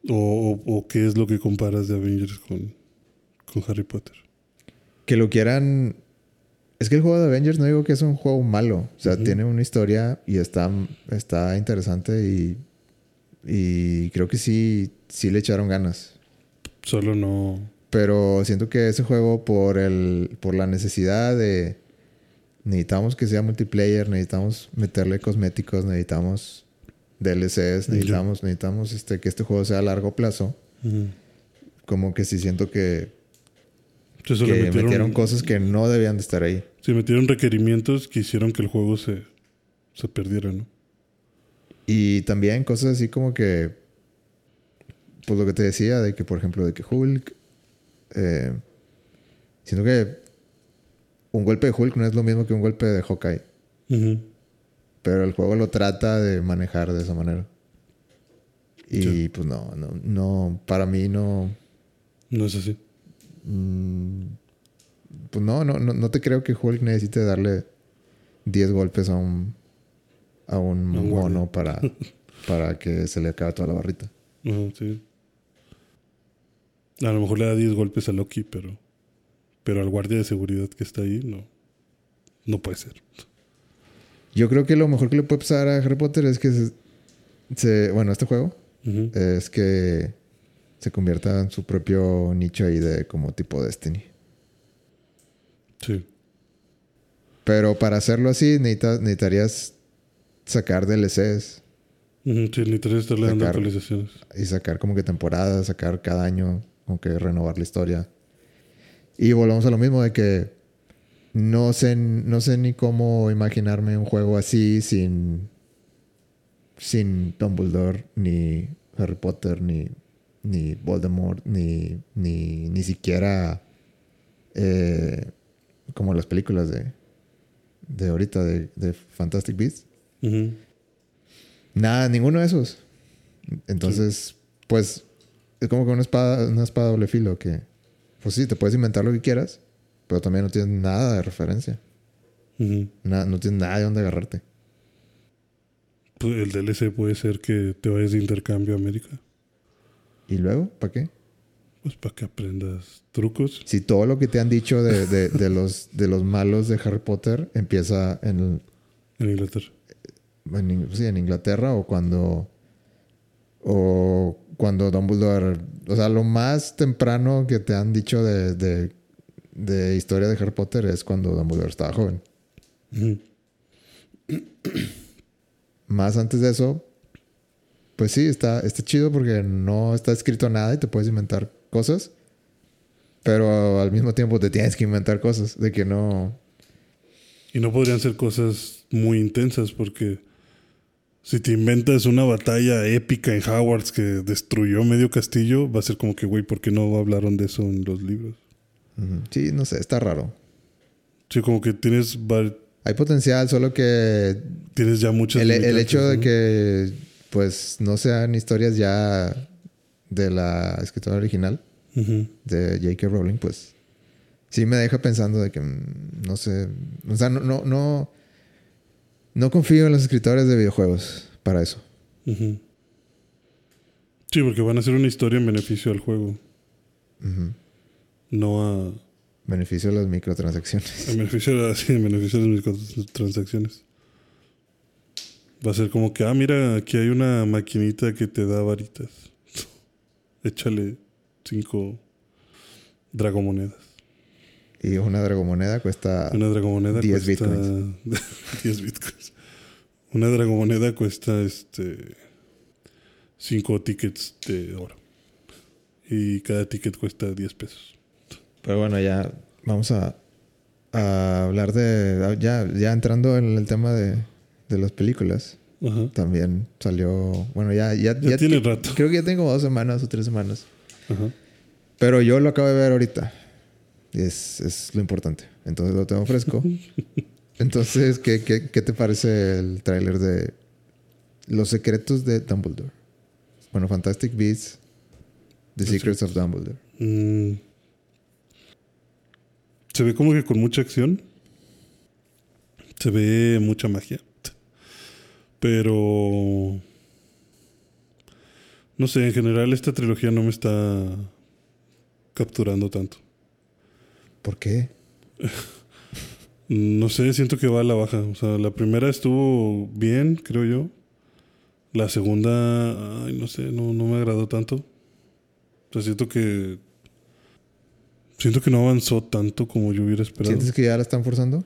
O, o- o qué es lo que comparas de Avengers con, con Harry Potter. que lo quieran. Es que el juego de Avengers no digo que es un juego malo. O sea, tiene una historia y está, está interesante y, y creo que sí, sí le echaron ganas. Solo no... Pero siento que ese juego, por el, por la necesidad de necesitamos que sea multiplayer, necesitamos meterle cosméticos, necesitamos DLCs, necesitamos, necesitamos este, que este juego sea a largo plazo. Como que sí siento que, Entonces, que le metieron, metieron, cosas que no debían de estar ahí. Sí, metieron requerimientos que hicieron que el juego se, se perdiera, ¿no? Y también cosas así como que, pues lo que te decía, de que por ejemplo, de que Hulk, eh, siento que un golpe de Hulk no es lo mismo que un golpe de Hawkeye. Ujú. Pero el juego lo trata de manejar de esa manera. Y Sí. pues no, no, no, para mí no, No es así. mm, pues no, no, no, no te creo que Hulk necesite darle 10 golpes a un, a un mono para, para que se le acabe toda la barrita. Ajá, sí. A lo mejor le da 10 golpes a Loki, pero, pero al guardia de seguridad que está ahí, no. No puede ser. Yo creo que lo mejor que le puede pasar a Harry Potter es que se, se- bueno, este juego es que se convierta en su propio nicho ahí de como tipo Destiny. Sí. Pero para hacerlo así necesitas- necesitarías sacar DLCs Sí, literal estarle dando Sacar- actualizaciones. y sacar como que temporadas, sacar cada año, como que renovar la historia. Y volvemos a lo mismo de que no sé, no sé ni cómo imaginarme un juego así sin, sin Dumbledore, ni Harry Potter, ni, ni Voldemort, ni, ni, ni siquiera eh, como las películas de, de ahorita de, de Fantastic Beasts. Nada, ninguno de esos. Entonces, pues, es como que una espada, una espada doble filo que, pues sí, te puedes inventar lo que quieras, pero también no tienes nada de referencia. Ujú. Na- no tienes nada de dónde agarrarte. Pues el DLC puede ser que te vayas de intercambio a América. ¿Y luego? ¿Para qué? Pues para que aprendas trucos. Si todo lo que te han dicho de, de- de los, de los malos de Harry Potter empieza en, En Inglaterra. en, In- sí, en Inglaterra o cuando O cuando Dumbledore, o sea, lo más temprano que te han dicho de, de, de historia de Harry Potter es cuando Dumbledore estaba joven. Más antes de eso, pues sí, está, está chido porque no está escrito nada y te puedes inventar cosas. Pero al mismo tiempo te tienes que inventar cosas. De que no. Y no podrían ser cosas muy intensas porque si te inventas una batalla épica en Hogwarts que destruyó medio castillo, va a ser como que, güey, ¿por qué no hablaron de eso en los libros? Sí, no sé, está raro. Sí, como que tienes, Hay potencial, solo que tienes ya muchas... el, el hecho de que pues no sean historias ya de la escritora original de J.K. Rowling, pues sí me deja pensando de que mm, no sé, o sea, no, no, no, no confío en los escritores de videojuegos para eso. Sí, porque van a hacer una historia en beneficio al juego, no a, Beneficio de las microtransacciones. en beneficio, a- sí, en beneficio de las microtransacciones. Va a ser como que, ah, mira, aquí hay una maquinita que te da varitas. Échale cinco dragomonedas. Y una dragomoneda cuesta Una dragomoneda 10 cuesta... 10 bitcoins. Una dragomoneda cuesta este... Cinco tickets de oro. Y cada ticket cuesta 10 pesos. Pero bueno, ya vamos a, a hablar de. Ya, ya entrando en el tema de, de las películas. Ajá. También salió. Bueno, ya. Ya, Ya tiene rato. Creo que ya tengo dos semanas o tres semanas. Ajá. Pero yo lo acabo de ver ahorita. Y es, es lo importante. Entonces lo tengo fresco. Entonces, ¿qué, qué, qué te parece el tráiler de Los secretos de Dumbledore? Bueno, Fantastic Beasts, The Secrets of Dumbledore. Mm. Se ve como que con mucha acción. Se ve mucha magia. Pero... No sé, en general esta trilogía no me está capturando tanto. ¿Por qué? No sé, siento que va a la baja. O sea, la primera estuvo bien, creo yo. La segunda, ay, no sé, no, no me agradó tanto. O sea, siento que... Siento que no avanzó tanto como yo hubiera esperado. ¿Sientes que ya la están forzando?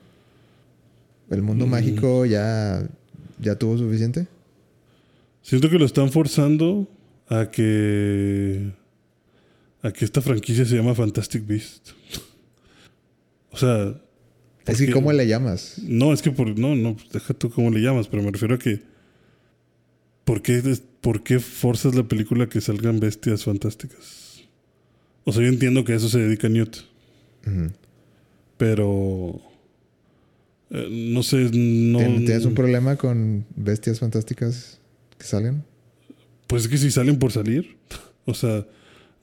¿El mundo Mm. mágico ya, ya tuvo suficiente? Siento que lo están forzando a que. a que esta franquicia se llama Fantastic Beast. o sea. Es que, ¿cómo le llamas? No, es que por. No, no, deja tú cómo le llamas, pero me refiero a que. ¿Por qué, des- ¿Por qué forzas la película a que salgan bestias fantásticas? O sea, yo entiendo que a eso se dedica Newt, pero. Eh, no sé, no. ¿Tien- ¿Tienes un problema con bestias fantásticas que salen? Pues es que si salen por salir. O sea,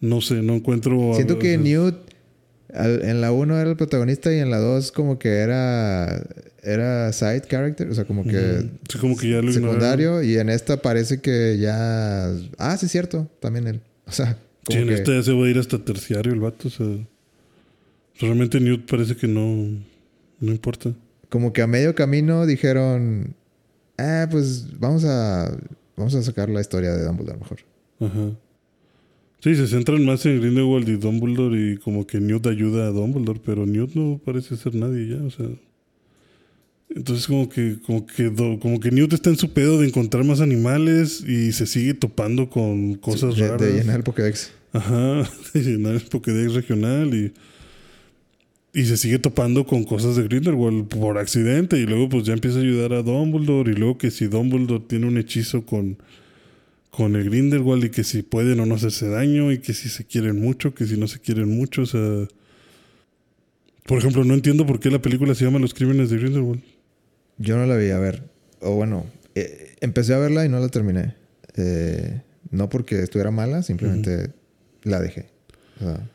no sé, no encuentro. Siento que sea, Newt al- en la 1 era el protagonista y en la 2 como que era era side character, o sea, como que. Sí, como que ya lo ignoraron. secundario y en esta parece que ya ah, sí es cierto, también él. O sea, Sí, como en que esta ya se va a ir hasta terciario el vato. O sea, realmente Newt parece que no, no importa. Como que a medio camino dijeron, "Ah, pues vamos a vamos a sacar la historia de Dumbledore mejor." Ajá. Sí, se centran más en Grindelwald y Dumbledore y como que Newt ayuda a Dumbledore, pero Newt no parece ser nadie ya, o sea. Entonces como que, como que, como que Newt está en su pedo de encontrar más animales y se sigue topando con cosas de, raras. de llenar el Pokédex. Ajá, de llenar el Pokédex regional y, y se sigue topando con cosas de Grindelwald por accidente y luego pues ya empieza a ayudar a Dumbledore y luego que si Dumbledore tiene un hechizo con, con el Grindelwald y que si pueden o no hacerse daño y que si se quieren mucho, que si no se quieren mucho, o sea... Por ejemplo, no entiendo por qué la película se llama Los Crímenes de Grindelwald. Yo no la vi, a ver. O bueno, eh, empecé a verla y no la terminé. Eh, no porque estuviera mala, simplemente la dejé. O sea,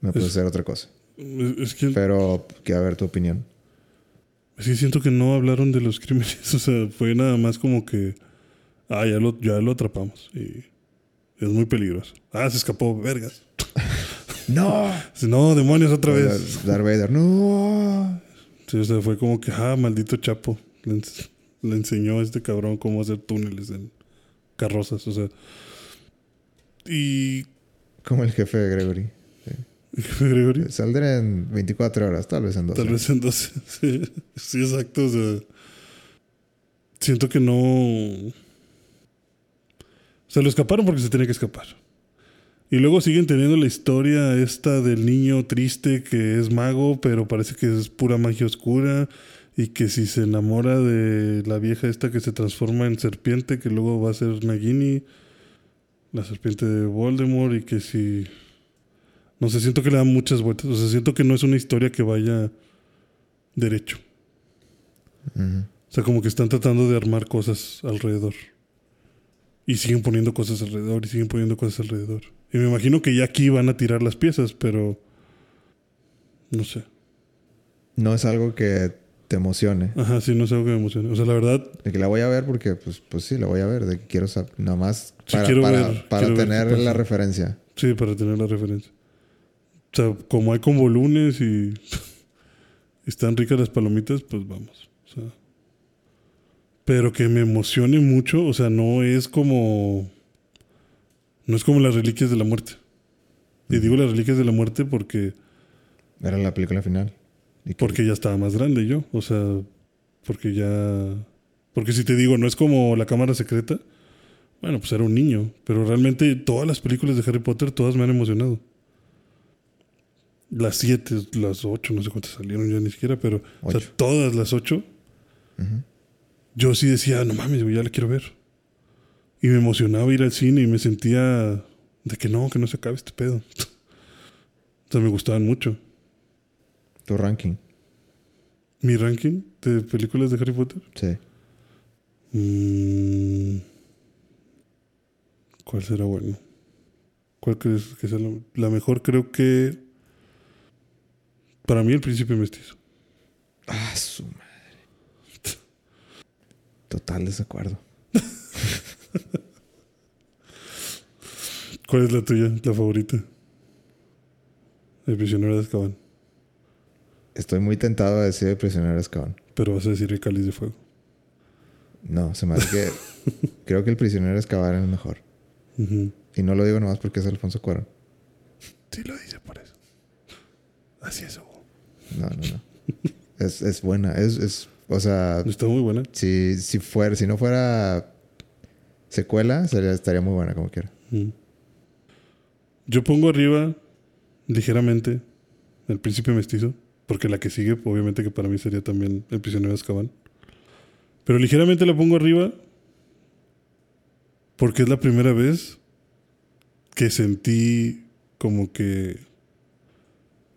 me puse a hacer otra cosa. Es, es que, Pero, que a ver tu opinión. que siento que no hablaron de los crímenes, o sea, fue nada más como que... Ah, ya lo, ya lo atrapamos y es muy peligroso. Ah, se escapó, vergas. ¡No! No, demonios, otra vez. Darth Vader, ¡no! Sí, o sea, fue como que, ah, maldito Chapo. Le, ens- le enseñó a este cabrón cómo hacer túneles en carrozas. O sea, Y. Como el jefe de Gregory. Gregory. Saldré en 24 horas, tal vez en 12. Tal vez en 12. Sí, sí, exacto. O sea, siento que no. Se lo escaparon porque se tenía que escapar. Y luego siguen teniendo la historia esta del niño triste que es mago, pero parece que es pura magia oscura. Y que si se enamora de la vieja esta que se transforma en serpiente, que luego va a ser Nagini, la serpiente de Voldemort, y que si. No sé, siento que le dan muchas vueltas. O sea, siento que no es una historia que vaya derecho. O sea, como que están tratando de armar cosas alrededor. Y siguen poniendo cosas alrededor y siguen poniendo cosas alrededor. Y me imagino que ya aquí van a tirar las piezas, pero. No sé. No es algo que te emocione. Ajá, sí, no sé algo que me emocione. O sea, la verdad, De que la voy a ver porque, pues, pues sí, la voy a ver. De que quiero saber, nada más Sí, para, quiero para, ver- para quiero ver tener la referencia. sí, para tener la referencia. O sea, como hay como lunes y están ricas las palomitas, pues vamos. O sea, pero que me emocione mucho, o sea, no es como. No es como las reliquias de la muerte. Y digo las reliquias de la muerte porque, Era la película final. Y que- porque ya estaba más grande yo. O sea, porque ya. Porque si te digo, no es como la cámara secreta. Bueno, pues era un niño. Pero realmente todas las películas de Harry Potter, todas me han emocionado. Las siete, las ocho, no sé cuántas salieron ya ni siquiera, pero o sea, Ocho. todas las ocho, Ujú. yo sí decía, no mames, güey, ya la quiero ver. Y me emocionaba ir al cine y me sentía de que no, que no se acabe este pedo. o sea, me gustaban mucho. Tu ranking. Mi ranking de películas de Harry Potter. Sí. Mm, ¿Cuál será bueno? ¿Cuál crees que sea la, la mejor? Creo que para mí el príncipe mestizo. Ah, su madre. Total desacuerdo. ¿Cuál es la tuya, la favorita? El prisionero de Azkaban. Estoy muy tentado a decir el prisionero de Azkaban. Pero vas a decir el cáliz de fuego. No, se me hace que... creo que el prisionero de Azkaban es el mejor. Y no lo digo nomás porque es Alfonso Cuarón. Sí lo dice por eso. Así es. No, no, no. es, es buena. Es, es, o sea, Está muy buena. si, si, fuera, si no fuera secuela, sería, estaría muy buena como quiera. Mm. Yo pongo arriba, ligeramente, el príncipe mestizo, porque la que sigue, obviamente que para mí sería también el prisionero de Azkaban. Pero ligeramente la pongo arriba porque es la primera vez que sentí como que,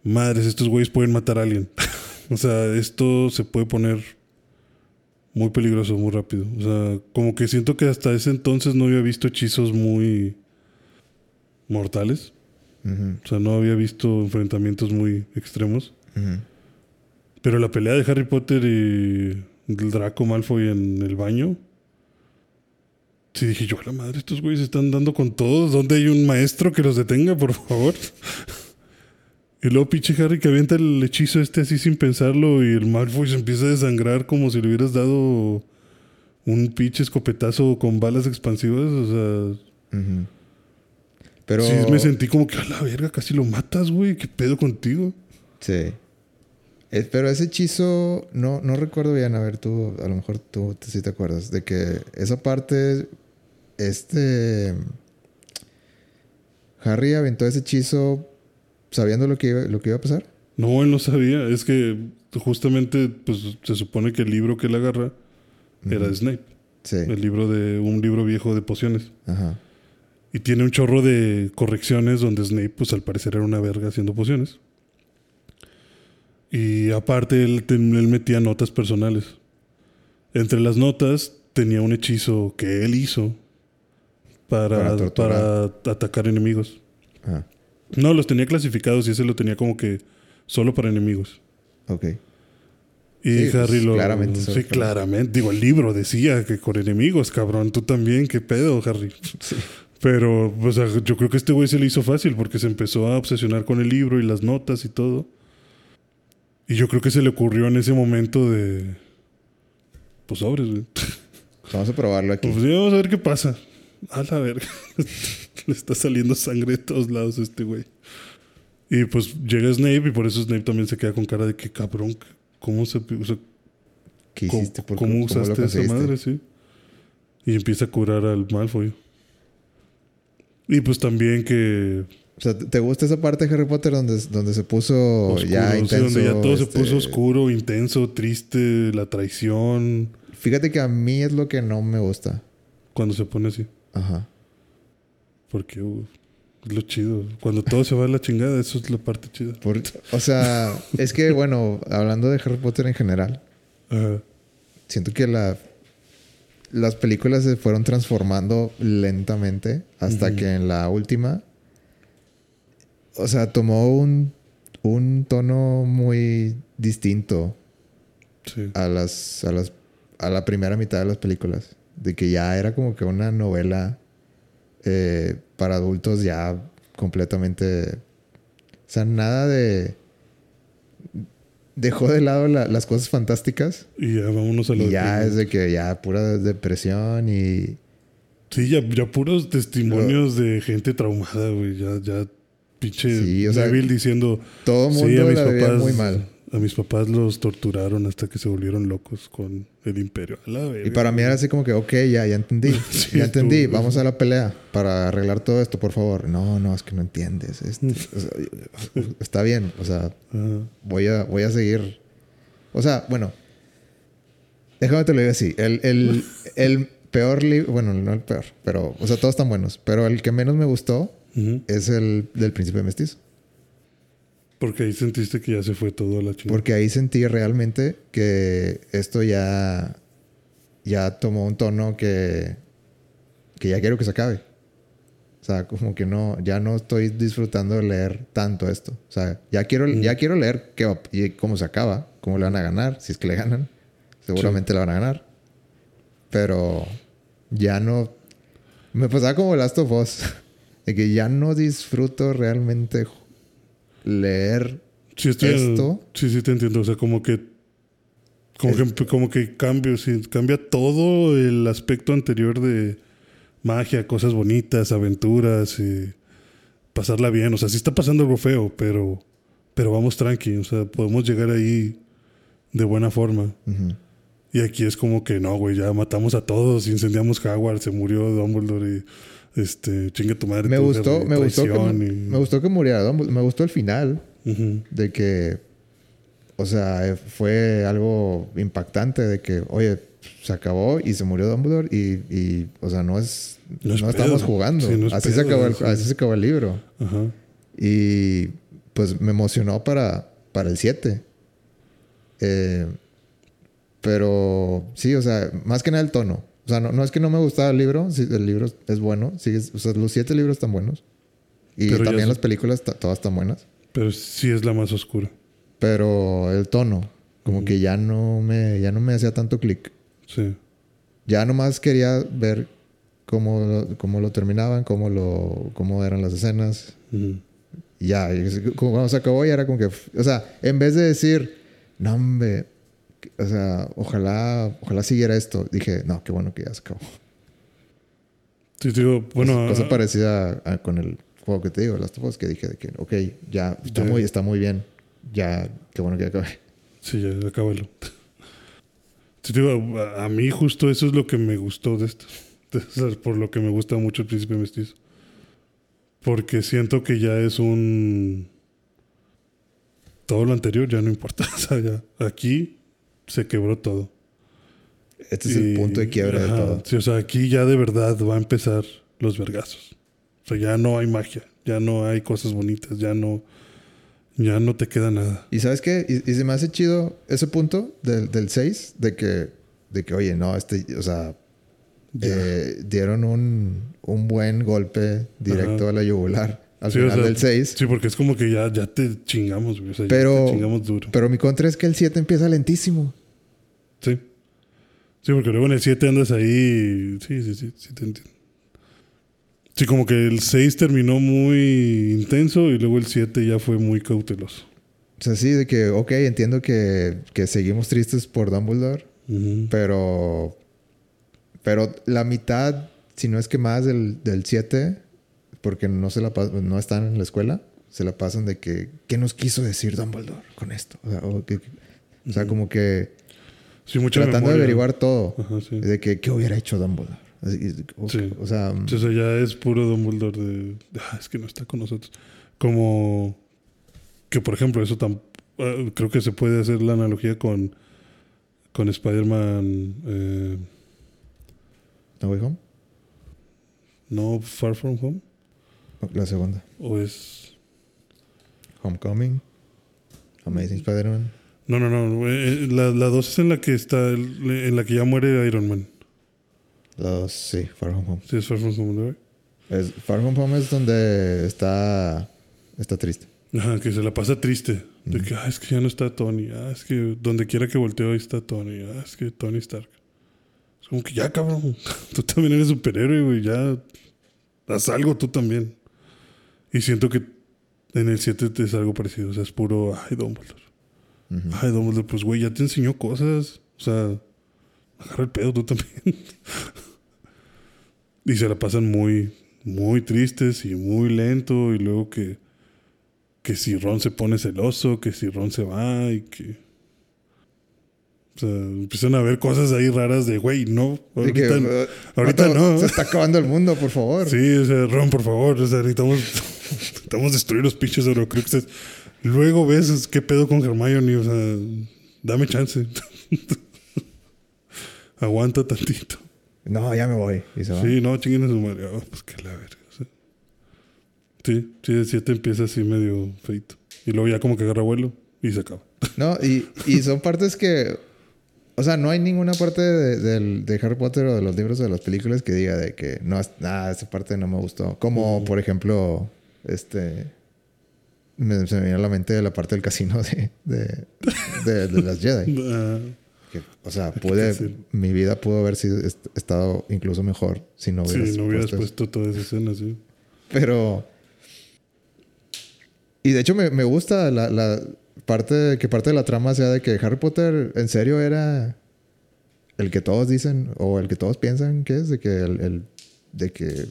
madres, estos güeyes pueden matar a alguien. o sea, esto se puede poner muy peligroso muy rápido. O sea, como que siento que hasta ese entonces no había visto hechizos muy mortales. O sea, no había visto enfrentamientos muy extremos. Pero la pelea de Harry Potter y el Draco Malfoy en el baño. Sí, dije yo, a la madre, estos güeyes están dando con todos. ¿Dónde hay un maestro que los detenga, por favor? y luego pinche Harry que avienta el hechizo este así sin pensarlo y el Malfoy se empieza a desangrar como si le hubieras dado un pinche escopetazo con balas expansivas. O sea. Pero... sí me sentí como que a la verga, casi lo matas, güey. ¿Qué pedo contigo? Sí. Eh, pero ese hechizo, no, no recuerdo bien, a ver, tú, a lo mejor tú te- sí te acuerdas, de que esa parte, este... Harry aventó ese hechizo sabiendo lo que iba, lo que iba a pasar. No, él no sabía. Es que justamente pues, se supone que el libro que él agarra era de Snape. Sí. El libro de un libro viejo de pociones. Ajá. Y tiene un chorro de correcciones donde Snape, pues al parecer era una verga haciendo pociones. Y aparte él, metía notas personales. Entre las notas tenía un hechizo que él hizo Para para, para atacar enemigos. Ajá. No, los tenía clasificados y ese lo tenía como que solo para enemigos. Ok. Y Sí, Harry pues, lo. claramente Sí, claramente. Digo, el libro decía que con enemigos, cabrón. Tú también, qué pedo, Harry. Sí. Pero, o sea, yo creo que este güey se le hizo fácil porque se empezó a obsesionar con el libro y las notas y todo. Y yo creo que se le ocurrió en ese momento de. Pues sobres, güey. Vamos a probarlo aquí. Pues sí, vamos a ver qué pasa. A la verga. Le está saliendo sangre de todos lados a este güey. Y pues llega Snape y por eso Snape también se queda con cara de que cabrón, ¿cómo se... O sea, ¿Qué ¿Cómo, hiciste? ¿Por cómo lo usaste esa madre? Sí. Y empieza a curar al Malfoy. Y pues también que... O sea, ¿te gusta esa parte de Harry Potter donde, donde se puso oscuro, ya sí, intenso? donde ya todo se este, puso oscuro, intenso, triste, la traición. Fíjate que a mí es lo que no me gusta. Cuando se pone así. Ajá. Porque uh, lo chido. Cuando todo se va a la chingada, eso es la parte chida. Por- o sea, es que, bueno, hablando de Harry Potter en general, Ajá. siento que la, las películas se fueron transformando lentamente hasta que en la última, o sea, tomó un, un tono muy distinto Sí. a las, a las a la primera mitad de las películas. De que ya era como que una novela eh, para adultos ya completamente. O sea, nada de. Dejó de lado la- las cosas fantásticas. Y ya vámonos a lo Y ya es de que ya pura depresión y. Sí, ya, ya puros testimonios de gente traumada, güey. Ya, ya pinche Sí, o sea, débil diciendo... Todo el Sí, mundo a mis la papás... muy mal. A mis papás los torturaron hasta que se volvieron locos con el imperio. Y para mí era así como que, ok, ya, ya entendí. Sí, ya entendí. estuvo- Vamos a la pelea para arreglar todo esto, por favor. No, no, es que no entiendes. este, o sea, está bien. O sea, Ajá. voy a, voy a seguir. O sea, bueno. Déjame te lo digo así. El, el, el peor libro, bueno, no el peor, pero, o sea, todos están buenos. Pero el que menos me gustó Ujú. es el del príncipe mestizo. Porque ahí sentiste que ya se fue todo la chingada. Porque ahí sentí realmente que esto ya, ya tomó un tono que, que ya quiero que se acabe. O sea, como que no, ya no estoy disfrutando de leer tanto esto. O sea, ya quiero, ya quiero leer qué va- y cómo se acaba, cómo le van a ganar, si es que le ganan. Seguramente le van a ganar. Pero ya no. Me pasaba como Last of Us. De que ya no disfruto realmente leer Sí, estoy esto- Sí, sí, te entiendo. O sea, como que. Como, que, como que cambia, sí, cambia todo el aspecto anterior de magia, cosas bonitas, aventuras y pasarla bien. O sea, sí está pasando algo feo, pero, pero vamos tranqui. O sea, podemos llegar ahí de buena forma. Y aquí es como que no, güey, ya matamos a todos, incendiamos Howard, se murió Dumbledore y este, chingue tu madre. Me gustó, me gustó, que, y- me gustó que muriera Dumbledore. Me gustó el final de que, o sea, eh, fue algo impactante de que, oye, se acabó y se murió Dumbledore y, y o sea, no es, No no, es estamos jugando. Sí, no es así, se acabó el, sí. así se acabó el libro. Ajá. Y pues me emocionó para, para el 7. Eh, pero sí, o sea, más que nada el tono. O sea, no, no es que no me gustaba el libro, sí, el libro es bueno. es- o sea, los siete libros están buenos. Y Pero también las películas todas están buenas. Pero sí es la más oscura. Pero el tono, como que ya no me, ya no me hacía tanto clic. Sí. Ya nomás quería ver cómo, lo- cómo lo terminaban, cómo, lo, cómo eran las escenas. Y ya, y como cuando se acabó ya era como que, o sea, en vez de decir, no hombre, o sea, ojalá, ojalá siguiera esto, dije, no, qué bueno que ya se acabó. Sí, digo, bueno, cosa ah, parecida a- con el juego que te digo, las tofos que dije de que, ok, ya está muy, está muy bien, ya, qué bueno que ya acabe. sí, ya, acábalo. Sí, digo, a, a mí justo eso es lo que me gustó de esto. Por lo que me gusta mucho el Príncipe Mestizo. Porque siento que ya es un... Todo lo anterior ya no importa. O sea, ya aquí se quebró todo. Este es el punto de quiebra de todo. Sí, o sea, aquí ya de verdad va a empezar los vergazos. O sea, ya no hay magia, ya no hay cosas bonitas, ya no, ya no te queda nada. Y sabes qué, y, y se me hace chido ese punto del, del 6, de que, de que, oye, no, este, o sea, eh, dieron un, un buen golpe directo Ajá. a la yugular al Sí, o final sea, del 6. Sí, porque es como que ya, ya te chingamos, güey. O sea, ya Pero- te chingamos duro. Pero mi contra es que el 7 empieza lentísimo. Sí. Sí, porque luego en el 7 andas ahí. y- Sí, sí, sí, sí te entiendo. Sí, como que el 6 terminó muy intenso y luego el 7 ya fue muy cauteloso. O sea, sí, de que, ok, entiendo que, que seguimos tristes por Dumbledore, Ujú. pero, pero la mitad, si no es que más del, del 7, porque no se la no están en la escuela, se la pasan de que ¿qué nos quiso decir Dumbledore con esto? O sea, o que- o sea, como que Sí, mucha tratando de averiguar todo Ajá, sí. de que qué hubiera hecho Dumbledore. O, Sí. o sea, Sí, o sea, ya es puro Dumbledore de, de, "Ah, es que no está con nosotros. Como que, por ejemplo, eso tam, ah, creo que se puede hacer la analogía con, con Spider-Man, eh, No Way Home, no Far From Home, la segunda, o es... Homecoming, Amazing Spider-Man. No, no, no, eh, la, la dos es en la que está, en la que ya muere Iron Man. Los, sí, Far From Home. Sí, es Far From Home. Es, Far From Home es donde está, está triste. Ajá, que se la pasa triste. De que, ah, es que ya no está Tony. Ah, es que donde quiera que volteo ahí está Tony. Ah, es que Tony Stark. Es como que ya, cabrón. Tú también eres superhéroe, güey. Ya haz algo tú también. Y siento que en el 7 es algo parecido. O sea, es puro, ay, Dumbledore. Ujú. Ay, Dumbledore, pues, güey, ya te enseñó cosas. O sea, agarra el pedo tú también. y se la pasan muy, muy tristes y muy lento. Y luego que, que si Ron se pone celoso, que si Ron se va y que... O sea, empiezan a ver cosas ahí raras de, güey, no, De que, ahorita, uh, ahorita no. Se está acabando el mundo, por favor. Sí, o sea, Ron, por favor, o sea, necesitamos, necesitamos destruir los pinches Horcruxes. Luego ves qué pedo con Hermione, o sea, dame chance. Aguanta tantito. No, ya me voy. Y se va. Sí, no, chinguen a su madre. Oh, pues que la verga. o sea. Sí, sí, el 7 empieza así medio feito. Y luego ya como que agarra vuelo y se acaba. No, y, y son partes que. O sea, no hay ninguna parte de, del- de Harry Potter o de los libros o de las películas que diga de que no, es- ah, esa parte no me gustó. Como, por ejemplo, este. me- se me viene a la mente la parte del casino de, de, de- de las Jedi. Ah, Que, o sea, pude, mi vida pudo haber sido, est- estado incluso mejor si no sí, hubieras no hubieras puesto puesto toda esa escena, sí. Pero. Y de hecho me, me gusta la, la parte que parte de la trama sea de que Harry Potter en serio era el que todos dicen o el que todos piensan que es, de que el, el- de que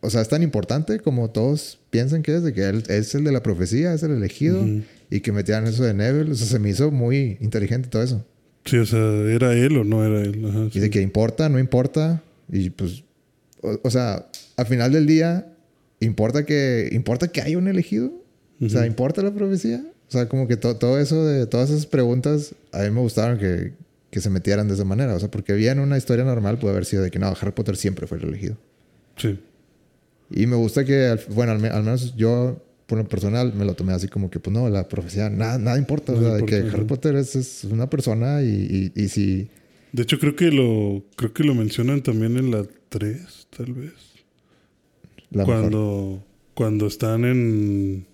o sea, es tan importante como todos piensan que es, de que él es el de la profecía, es el elegido Ujú. y que metieran eso de Neville, o sea, se me hizo muy inteligente todo eso. Sí, o sea, ¿era él o no era él? Ajá, Y sí. de que importa, no importa. Y pues, o, o sea, al final del día, importa que, importa que haya un elegido. O sea, importa la profecía. O sea, como que to- todo eso de todas esas preguntas, a mí me gustaron que, que se metieran de esa manera. O sea, porque bien una historia normal puede haber sido de que no, Harry Potter siempre fue el elegido. Sí. Y me gusta que, bueno, al, al menos yo, por lo personal, me lo tomé así como que, pues no, la profecía, nada, nada importa. o Nada sea, de que importa, Harry. Potter es, es una persona y, y, y si De hecho, creo que lo creo que lo mencionan también en la 3, tal vez. la mejor. cuando cuando están en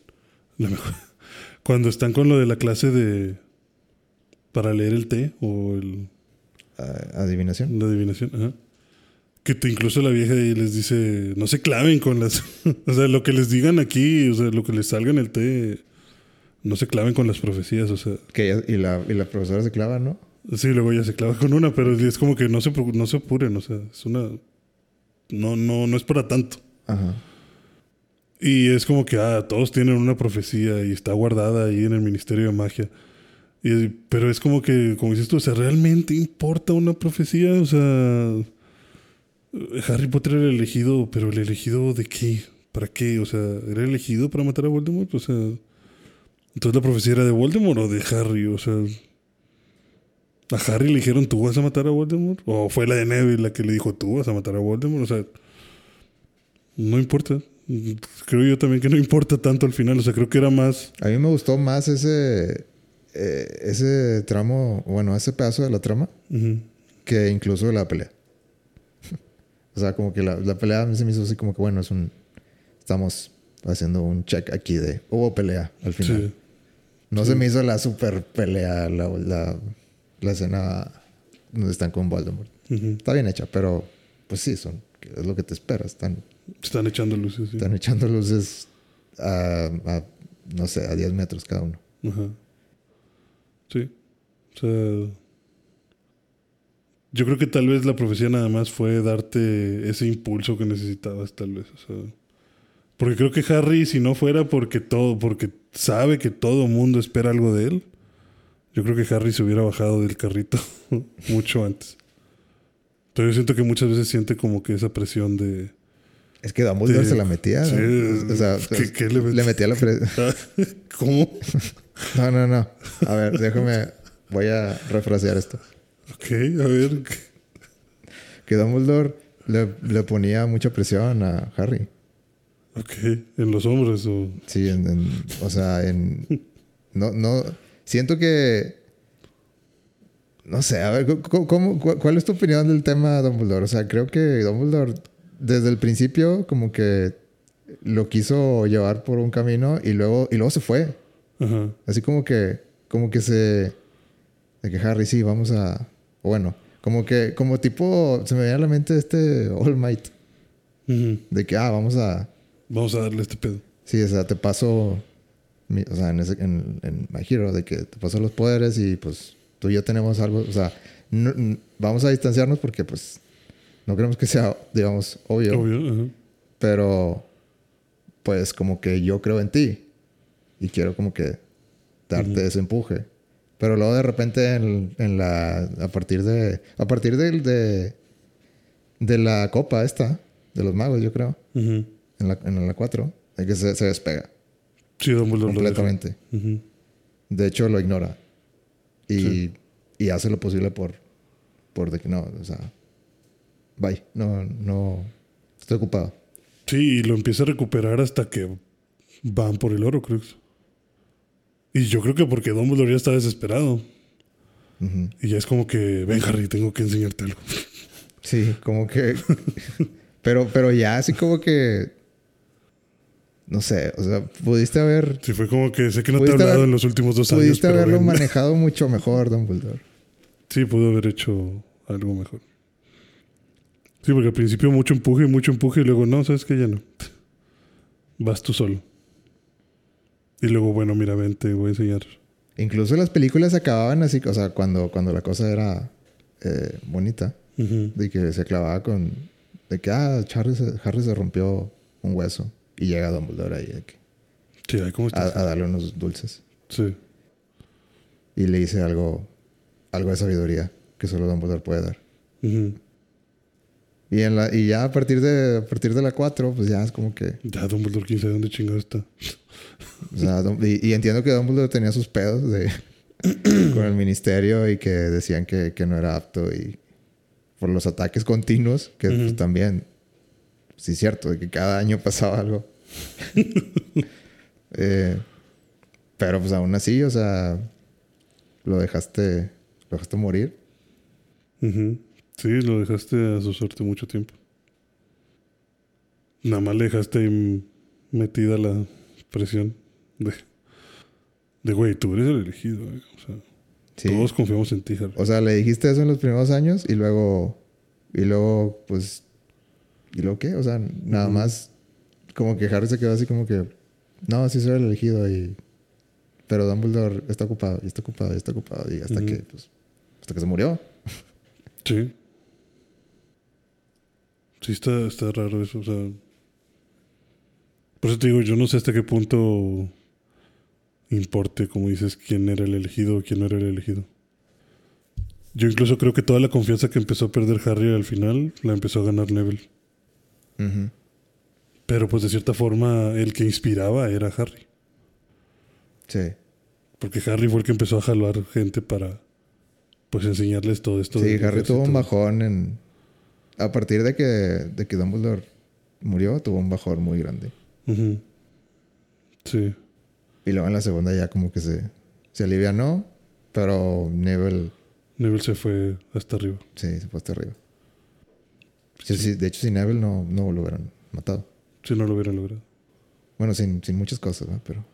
la mejor- cuando están con lo de la clase de para leer el té o el, adivinación. la adivinación, ajá. Que te- incluso la vieja ahí les dice, no se claven con las, o sea, lo que les digan aquí, o sea, lo que les salga en el té, no se claven con las profecías, o sea, Que ella- y, la, y la profesora se clava, ¿no? Sí, luego ya se clava con una, pero es como que no se, no se apuren, o sea, es una... No, no, no es para tanto. Ajá. Y es como que, ah, todos tienen una profecía y está guardada ahí en el Ministerio de Magia. Y- pero es como que, como dices tú, o sea, ¿realmente importa una profecía? O sea, Harry Potter era el elegido, pero ¿el elegido de qué? ¿Para qué? O sea, ¿era elegido para matar a Voldemort? O sea, entonces la profecía era de Voldemort o de Harry, o sea... ¿A Harry le dijeron tú vas a matar a Voldemort? ¿O fue la de Neville la que le dijo tú vas a matar a Voldemort? O sea, no importa. Creo yo también que no importa tanto al final. O sea, creo que era más. A mí me gustó más ese, eh, ese tramo, bueno, ese pedazo de la trama que incluso la pelea. O sea, como que la, la pelea a mí se me hizo así como que, bueno, es un... Estamos haciendo un check aquí de... Hubo pelea al final. Sí. No se me hizo la super pelea, la, la, la escena donde están con Voldemort. Está bien hecha, pero pues sí, son, es lo que te esperas. Están, Están echando luces. Sí. están echando luces a, a, no sé, a 10 metros cada uno. Ajá. Sí. O sea. Yo creo que tal vez la profecía nada más fue darte ese impulso que necesitabas, tal vez. O sea. Porque creo que Harry, si no fuera porque todo, porque sabe que todo mundo espera algo de él, yo creo que Harry se hubiera bajado del carrito mucho antes. Entonces yo siento que muchas veces siente como que esa presión de... Es que Dumbledore de- se la metía. Sí, ¿no? O sea, ¿qué- qué le met- le metía la presión. ¿Cómo? No, no, no. A ver, déjame. Voy a refrasear esto. Ok, a ver. Que Dumbledore le, le ponía mucha presión a Harry. Ok, en los hombres o... Sí, en, en- o sea, en... No, no... Siento que... No sé, a ver, ¿cómo, cómo- cu- ¿cuál es tu opinión del tema Dumbledore? O sea, creo que Dumbledore desde el principio como que lo quiso llevar por un camino y luego, y luego se fue. Ajá. Así como que, como que se... De que Harry, sí, vamos a... Bueno, como que, como tipo, se me viene a la mente este All Might. De que, ah, vamos a... Vamos a darle este pedo. Sí, o sea, te paso... mi- o sea, en, ese- en, en My Hero, de que te paso los poderes y pues tú y yo tenemos algo... O sea, no- vamos a distanciarnos porque pues no queremos que sea, digamos, obvio. Obvio. Pero pues como que yo creo en ti y quiero como que darte ese empuje. Pero luego de repente en, en la a partir de a partir del de de la copa esta de los magos, yo creo, en la en la 4, de que se, se despega Sí, Dumbledore lo deja. completamente. De hecho lo ignora. Y, y hace lo posible por por de que no, o sea, bye, no no estoy ocupado. Sí, y lo empieza a recuperar hasta que van por el oro, creo. Y yo creo que porque Dumbledore ya está desesperado. Y ya es como que, ven Harry, tengo que enseñarte algo. Sí, como que. pero, pero ya así como que. No sé, o sea, pudiste haber. Sí, fue como que sé que no te he hablado haber- en los últimos dos años. Pudiste haberlo ven. manejado mucho mejor, Dumbledore. Sí, pudo haber hecho algo mejor. Sí, porque al principio mucho empuje, mucho empuje y luego no, sabes que ya no. Vas tú solo. Y luego, bueno, mira, ven, te voy a enseñar. Incluso las películas acababan así, o sea, cuando, cuando la cosa era eh, bonita, de que se clavaba con. De que, ah, se, Harry se rompió un hueso y llega Dumbledore ahí de que- Sí, ay, ¿cómo a, a darle unos dulces. Sí. Y le dice algo, algo de sabiduría que solo Dumbledore puede dar. Ujú. Y, en la, y ya a partir de, a partir de la 4, pues ya es como que. Ya, Dumbledore, quién sabe dónde chingado está. O sea, y, y entiendo que Dumbledore tenía sus pedos de, con el ministerio y que decían que, que no era apto y por los ataques continuos, que pues, también, sí es cierto, de que cada año pasaba algo. Eh, pero pues aún así, o sea, lo dejaste, lo dejaste morir. Ujú. Sí, lo dejaste a su suerte mucho tiempo. Nada más le dejaste ahí metida la presión de, de güey, tú eres el elegido. eh". O sea, Sí. todos confiamos en ti, Harry. O sea, le dijiste eso en los primeros años y luego, y luego, pues, ¿y luego qué? O sea, nada más, como que Harry se quedó así como que, no, sí soy el elegido y, pero Dumbledore está ocupado y está ocupado y está ocupado y hasta que, pues, hasta que se murió. Sí. Sí, está, está raro eso. O sea. Por eso te digo, yo no sé hasta qué punto importe, como dices, quién era el elegido o quién no era el elegido. Yo incluso creo que toda la confianza que empezó a perder Harry al final la empezó a ganar Neville. Pero pues de cierta forma el que inspiraba era Harry. Sí. Porque Harry fue el que empezó a jalar gente para pues enseñarles todo esto. Sí, Harry tuvo un bajón en, a partir de que, de que Dumbledore murió, tuvo un bajón muy grande. Sí. Y luego en la segunda ya como que se, se alivianó, pero Neville Neville se fue hasta arriba. Sí, se fue hasta arriba. Sí, sí, de hecho, sin Neville no, no lo hubieran matado. Si no lo hubieran logrado. Bueno, sin, sin muchas cosas, ¿no? Pero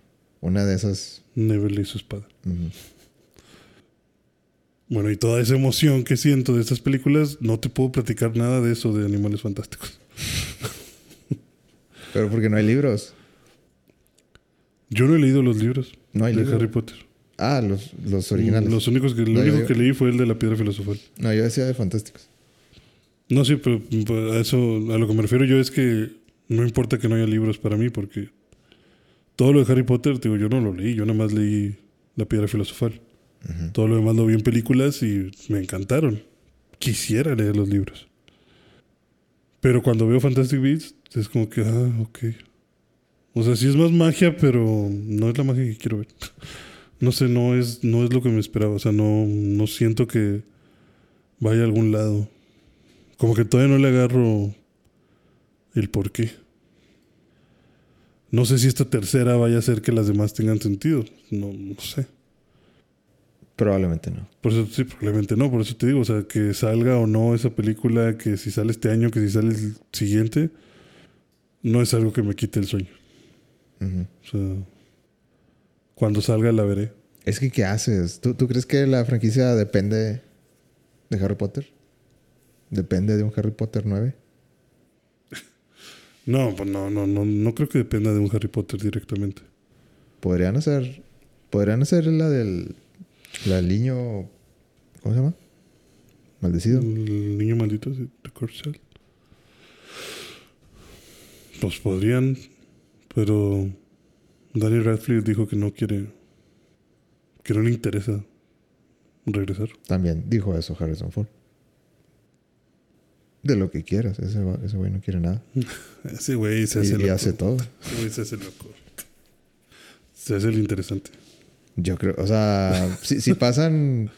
una de esas... Neville y su espada. ujú. Bueno, y toda esa emoción que siento de estas películas, no te puedo platicar nada de eso de Animales Fantásticos. Pero porque no hay libros. Yo no he leído los libros No hay de. Harry Potter. Ah, los, los originales. Los únicos que, No, yo único que leí fue el de la piedra filosofal. No, yo decía de fantásticos. No, sí, pero a eso, a lo que me refiero yo es que No importa que no haya libros para mí, porque todo lo de Harry Potter, digo, yo no lo leí, yo nada más leí La Piedra Filosofal. Todo lo demás lo vi en películas y me encantaron. Quisiera leer los libros. Pero cuando veo Fantastic Beasts, es como que, ah, ok. O sea, sí es más magia, pero no es la magia que quiero ver. No sé, no es, no es lo que me esperaba. O sea, no, no siento que vaya a algún lado. Como que todavía no le agarro el por qué. No sé si esta tercera vaya a hacer que las demás tengan sentido. No, no sé. Probablemente no. Por eso sí, probablemente no. Por eso te digo, o sea, que salga o no esa película, que si sale este año, que si sale el siguiente, no es algo que me quite el sueño. O sea, cuando salga la veré. Es que, ¿qué haces? ¿Tú, ¿Tú crees que la franquicia depende de Harry Potter? ¿Depende de un Harry Potter 9? No, pues no, no, no, no creo que dependa de un Harry Potter directamente. Podrían hacer. Podrían hacer la del. La del niño. ¿Cómo se llama? Maldecido. El niño maldito de Cursed Child. Pues podrían, pero Daniel Radcliffe dijo que no quiere, que no le interesa regresar. También dijo eso Harrison Ford. De lo que quieras. Ese, ese güey no quiere nada. Ese güey se hace Y, y loco. hace todo. Ese güey se hace loco. Se hace el interesante. Yo creo. O sea, si, si pasan.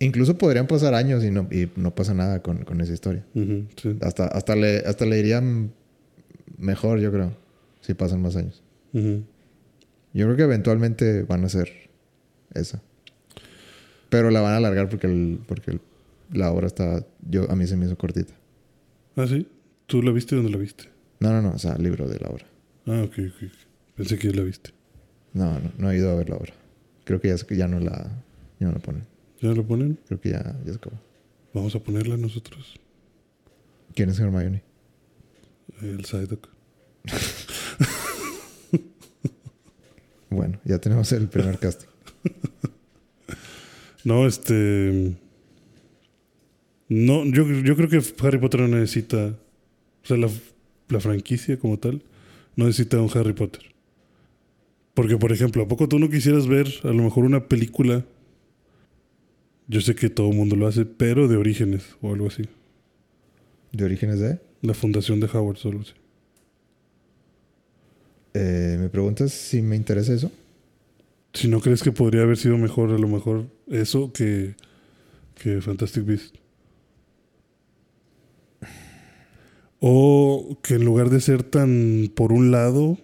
Incluso podrían pasar años y no, y no pasa nada con, con esa historia. Sí. Hasta, hasta, le, hasta le irían mejor, yo creo. Si pasan más años. Yo creo que eventualmente van a ser esa. Pero la van a alargar porque, el, porque el- la obra está... Yo, a mí se me hizo cortita. Ah, sí. ¿Tú la viste dónde la viste? No, no, no. O sea, el libro de la obra. Ah, ok, ok. ok. Pensé que la viste. No, no, no he ido a ver la obra. Creo que ya, ya no la... Ya no la ponen. ¿Ya la ponen? Creo que ya, ya se acabó. Vamos a ponerla nosotros. ¿Quién es Hermione? El Psyduck. Bueno, ya tenemos el primer casting. No, este. No, yo, yo creo que Harry Potter no necesita. O sea, la, la franquicia como tal no necesita un Harry Potter. Porque, por ejemplo, ¿a poco tú no quisieras ver a lo mejor una película? Yo sé que todo el mundo lo hace, pero de orígenes o algo así. ¿De orígenes de...? La fundación de Howard solo así. Eh, ¿Me preguntas si me interesa eso? Si no crees que podría haber sido mejor, a lo mejor eso que, que Fantastic Beasts. O que en lugar de ser tan por un lado,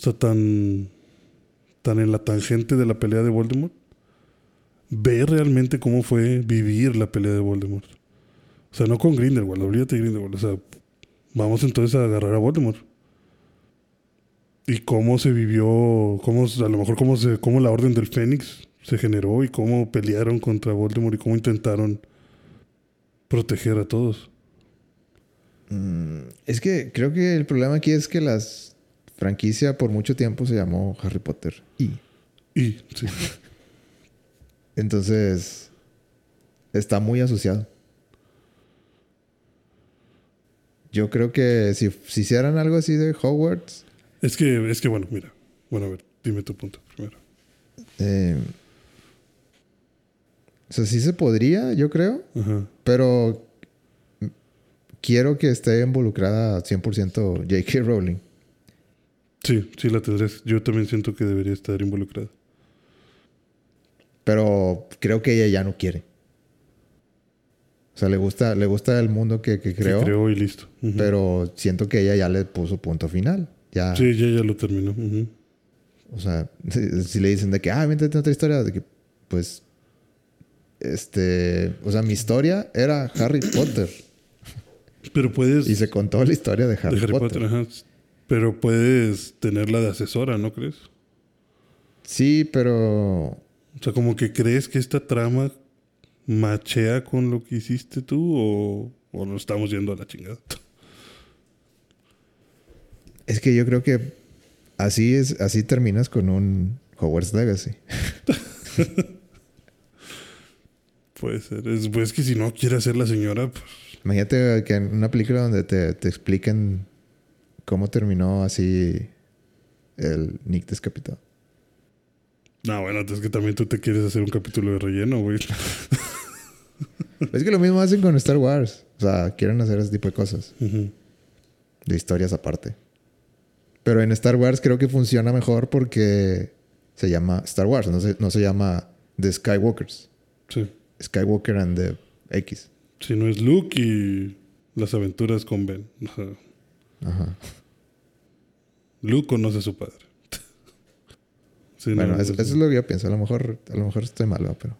o sea, tan, tan en la tangente de la pelea de Voldemort, ver realmente cómo fue vivir la pelea de Voldemort. O sea, no con Grindelwald, olvídate de Grindelwald. O sea, vamos entonces a agarrar a Voldemort. Y cómo se vivió, cómo, a lo mejor cómo, se, cómo la Orden del Fénix se generó y cómo pelearon contra Voldemort y cómo intentaron proteger a todos. Mm, es que creo que el problema aquí es que las franquicia por mucho tiempo se llamó Harry Potter. Y Y, sí. entonces está muy asociado. Yo creo que si, si hicieran algo así de Hogwarts, Es que, es que bueno, mira. Bueno, a ver, dime tu punto primero. eh, o sea, sí se podría, yo creo, Ajá. pero quiero que esté involucrada 100% J.K. Rowling. Sí, sí la tendrás. Yo también siento que debería estar involucrada. Pero creo que ella ya no quiere. O sea, le gusta, le gusta el mundo que, que Que creó, creó y listo. Pero siento que ella ya le puso punto final. Ya, Sí, ya, ya lo terminó. O sea, si, si le dicen de que, ah, métete otra historia, de que, pues, este, o sea, mi historia era Harry Potter Pero puedes... y se contó la historia de Harry, de Harry Potter. Potter, ajá. Pero puedes tenerla de asesora, ¿no crees? Sí, pero O sea, como que crees que esta trama machea con lo que hiciste tú o, o nos estamos yendo a la chingada. es que yo creo que así es, así terminas con un Hogwarts Legacy. Puede ser. Es, pues que si no quiere ser la señora, pues Imagínate que en una película donde te, te expliquen cómo terminó así el Nick descapitado. No, bueno, es que también tú te quieres hacer un capítulo de relleno, güey. Es que lo mismo hacen con Star Wars. O sea, quieren hacer ese tipo de cosas. De historias aparte. Pero en Star Wars creo que funciona mejor porque se llama Star Wars. No se, no se llama The Skywalkers. Sí. Skywalker and the X. Si no es Luke y las aventuras con Ben. Ajá. Luke conoce a su padre. Sí, no, bueno, eso, eso es lo que yo pienso. A lo mejor, a lo mejor estoy malo, pero...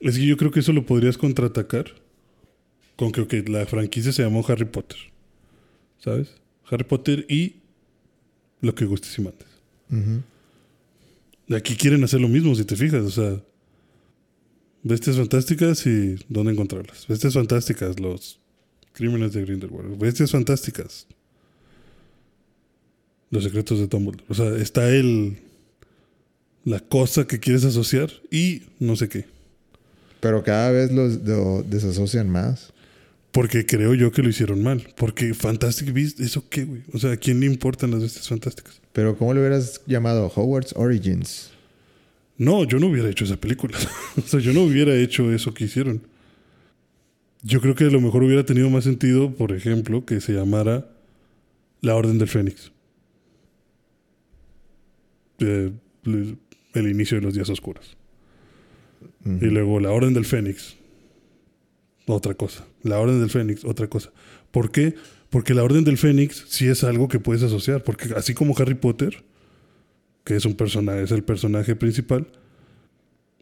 Es que yo creo que eso lo podrías contraatacar con que la franquicia se llamó Harry Potter. ¿Sabes? Harry Potter y lo que gustes y mandes. Aquí quieren hacer lo mismo, si te fijas. O sea, bestias fantásticas y dónde encontrarlas. Bestias fantásticas, los crímenes de Grindelwald. Bestias fantásticas. Los secretos de Dumbledore. O sea, está el... La cosa que quieres asociar y no sé qué. Pero cada vez los lo desasocian más. Porque creo yo que lo hicieron mal. Porque Fantastic Beasts, ¿eso qué, güey? O sea, ¿a quién le importan las bestias fantásticas? Pero ¿cómo le hubieras llamado? Hogwarts Origins. No, yo no hubiera hecho esa película. o sea, yo no hubiera hecho eso que hicieron. Yo creo que a lo mejor hubiera tenido más sentido, por ejemplo, que se llamara La Orden del Fénix. Eh, el inicio de los días oscuros. Y luego la Orden del Fénix. Otra cosa. La Orden del Fénix, otra cosa. ¿Por qué? Porque la Orden del Fénix sí es algo que puedes asociar. Porque así como Harry Potter, que es un personaje, es el personaje principal,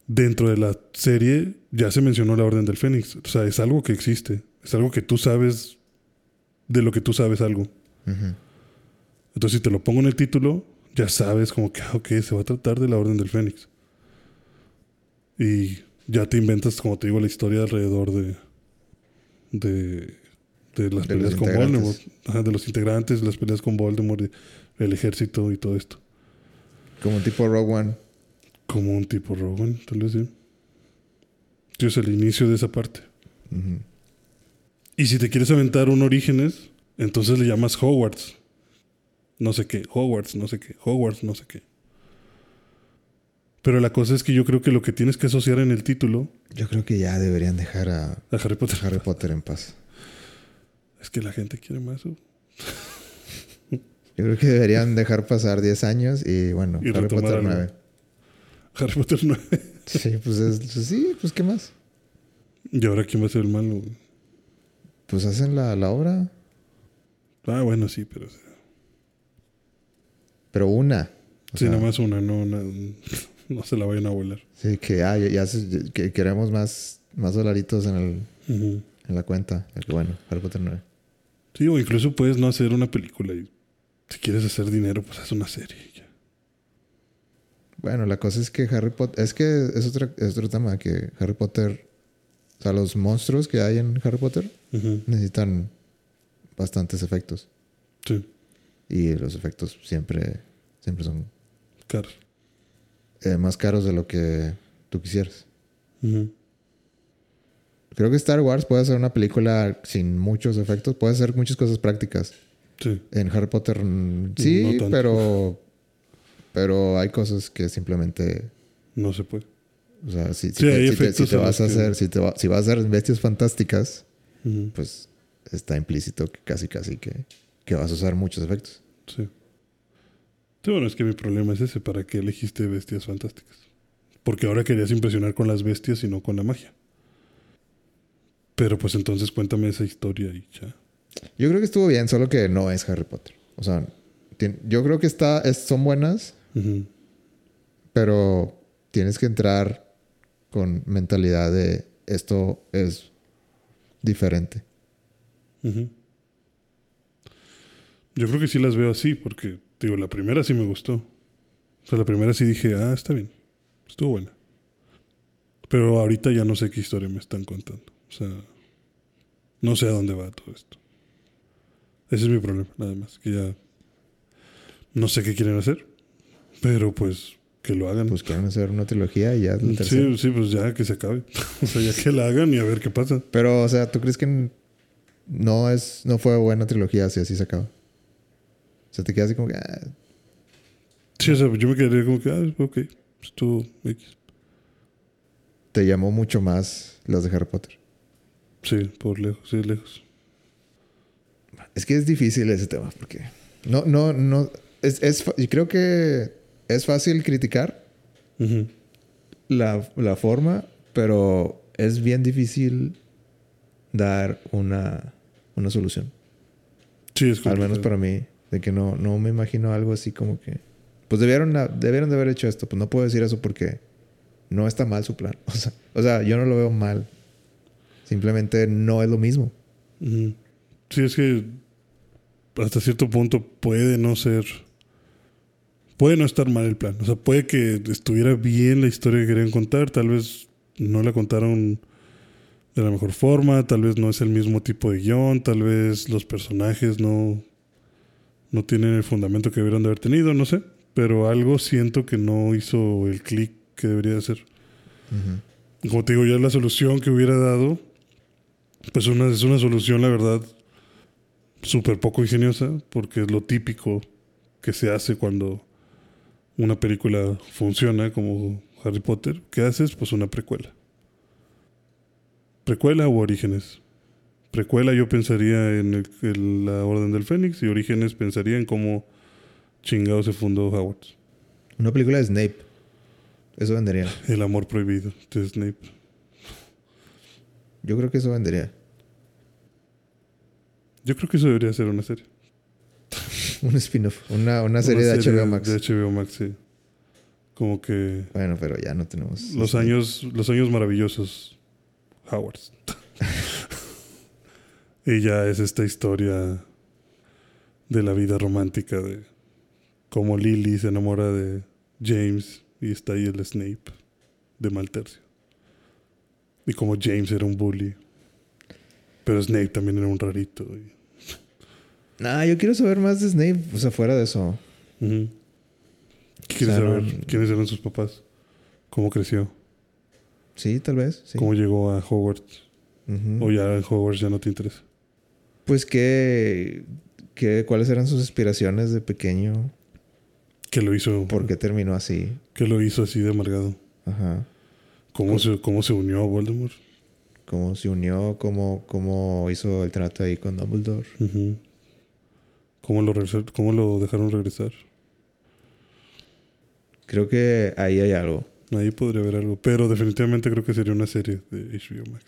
dentro de la serie ya se mencionó la Orden del Fénix. O sea, es algo que existe. Es algo que tú sabes de lo que tú sabes algo. Entonces, si te lo pongo en el título, ya sabes como que, ok, se va a tratar de la Orden del Fénix. Y ya te inventas, como te digo, la historia alrededor de, de, de las De peleas con. Voldemort. Ajá, de los integrantes, las peleas con Voldemort, el ejército y todo esto. Como tipo Rogue One. Como un tipo Rowan, tal vez sí. Sí, es el inicio de esa parte. Y si te quieres aventar un Orígenes, entonces le llamas Hogwarts. No sé qué, Hogwarts, no sé qué, Hogwarts, no sé qué. Pero la cosa es que yo creo que lo que tienes que asociar en el título Yo creo que ya deberían dejar a a Harry Potter Harry Potter en paz. es que la gente quiere más. ¿o? Yo creo que deberían dejar pasar 10 años y bueno, Y Harry Potter algo. 9. Harry Potter 9. Sí, pues es, pues sí, pues qué más. ¿Y ahora quién va a ser el malo? Pues hacen la, la obra, Ah, bueno, sí, pero... pero una. O sí, sea, nada más una, no, una- no se la vayan a volar. Sí, que, ah, ya, ya se- que queremos más, más dolaritos en, el, en la cuenta. Bueno, Harry Potter 9. Sí, o incluso puedes no hacer una película y si quieres hacer dinero, pues haz una serie. ya. Bueno, la cosa es que Harry Potter. Es que es otro, es otro tema. Que Harry Potter. O sea, los monstruos que hay en Harry Potter necesitan bastantes efectos. Sí, Y los efectos siempre, siempre son claro. eh, más caros de lo que tú quisieras. Creo que Star Wars puede hacer una película sin muchos efectos. Puede hacer muchas cosas prácticas. Sí, En Harry Potter mm, sí, No tanto. pero. Pero hay cosas que simplemente. no se puede. O sea, si, si Sí, te, hay si te- si efectos te en vas a que- hacer, si, te va- si vas a hacer bestias fantásticas, pues está implícito que casi casi que, que vas a usar muchos efectos. Sí. Sí, bueno, es que mi problema es ese. ¿Para qué elegiste bestias fantásticas? Porque ahora querías impresionar con las bestias y no con la magia. Pero pues entonces cuéntame esa historia y ya. Yo creo que estuvo bien, solo que no es Harry Potter. O sea, yo creo que está, es- son buenas, pero tienes que entrar con mentalidad de esto es diferente. Yo creo que sí las veo así, porque, digo, la primera sí me gustó. O sea, la primera sí dije, ah, está bien. Estuvo buena. Pero ahorita ya no sé qué historia me están contando. O sea, no sé a dónde va todo esto. Ese es mi problema, nada más. Que ya no sé qué quieren hacer. Pero pues que lo hagan. Pues quieren hacer una trilogía y ya la sí, sí, pues ya que se acabe. o sea, ya que la hagan y a ver qué pasa. Pero, o sea, ¿tú crees que no es no fue buena trilogía si así se acaba? O sea, te quedas así como que. ah, Sí, o sea, yo me quedaría como que, ah, ok, estuvo X. te llamó mucho más las de Harry Potter. Sí, por lejos, sí, lejos. Es que es difícil ese tema, porque. No, no, no. Es, es, fa- y creo que es fácil criticar la, la forma, pero es bien difícil dar una, una solución. Sí, es Al menos para mí. De que no, no me imagino algo así como que. Pues debieron, debieron de haber hecho esto. Pues no puedo decir eso porque no está mal su plan. O sea, o sea, yo no lo veo mal. Simplemente no es lo mismo. Sí, es que hasta cierto punto puede no ser. Puede no estar mal el plan. O sea, puede que estuviera bien la historia que querían contar. Tal vez no la contaron de la mejor forma. Tal vez no es el mismo tipo de guion. Tal vez los personajes no, no tienen el fundamento que debieron de haber tenido. No sé. Pero algo siento que no hizo el clic que debería hacer. Como te digo, ya la solución que hubiera dado, pues una, es una solución, la verdad, súper poco ingeniosa, porque es lo típico que se hace cuando una película funciona, como Harry Potter. ¿Qué haces? Pues una precuela. Precuela u Orígenes. Precuela yo pensaría en, el- en la Orden del Fénix y Orígenes pensaría en cómo chingado se fundó Hogwarts. Una película de Snape. Eso vendería. El amor prohibido de Snape. Yo creo que eso vendería. Yo creo que eso debería ser una serie. Un spin-off. Una, una serie de HBO Max. De HBO Max, sí. Como que Bueno, pero ya no tenemos. los años, los años maravillosos Howard. y ya es esta historia de la vida romántica de cómo Lily se enamora de James y está ahí el Snape de mal tercio. Y como James era un bully. Pero Snape también era un rarito. y- Nah, yo quiero saber más de Snape. O sea, fuera de eso. Ujú. ¿Qué quieres O sea, no- saber? ¿Quiénes eran sus papás? ¿Cómo creció? Sí, tal vez. Sí. ¿Cómo llegó a Hogwarts? ¿O ya en Hogwarts ya no te interesa? Pues qué, qué, cuáles eran sus aspiraciones de pequeño. ¿Qué lo hizo? ¿Por qué terminó así? ¿Qué lo hizo así de amargado? Ajá. ¿Cómo, se, cómo se unió a Voldemort? Cómo se unió, cómo, cómo hizo el trato ahí con Dumbledore. Ujú. ¿Cómo, lo ¿Cómo lo dejaron regresar? Creo que ahí hay algo. Ahí podría haber algo. Pero definitivamente creo que sería una serie de HBO Max.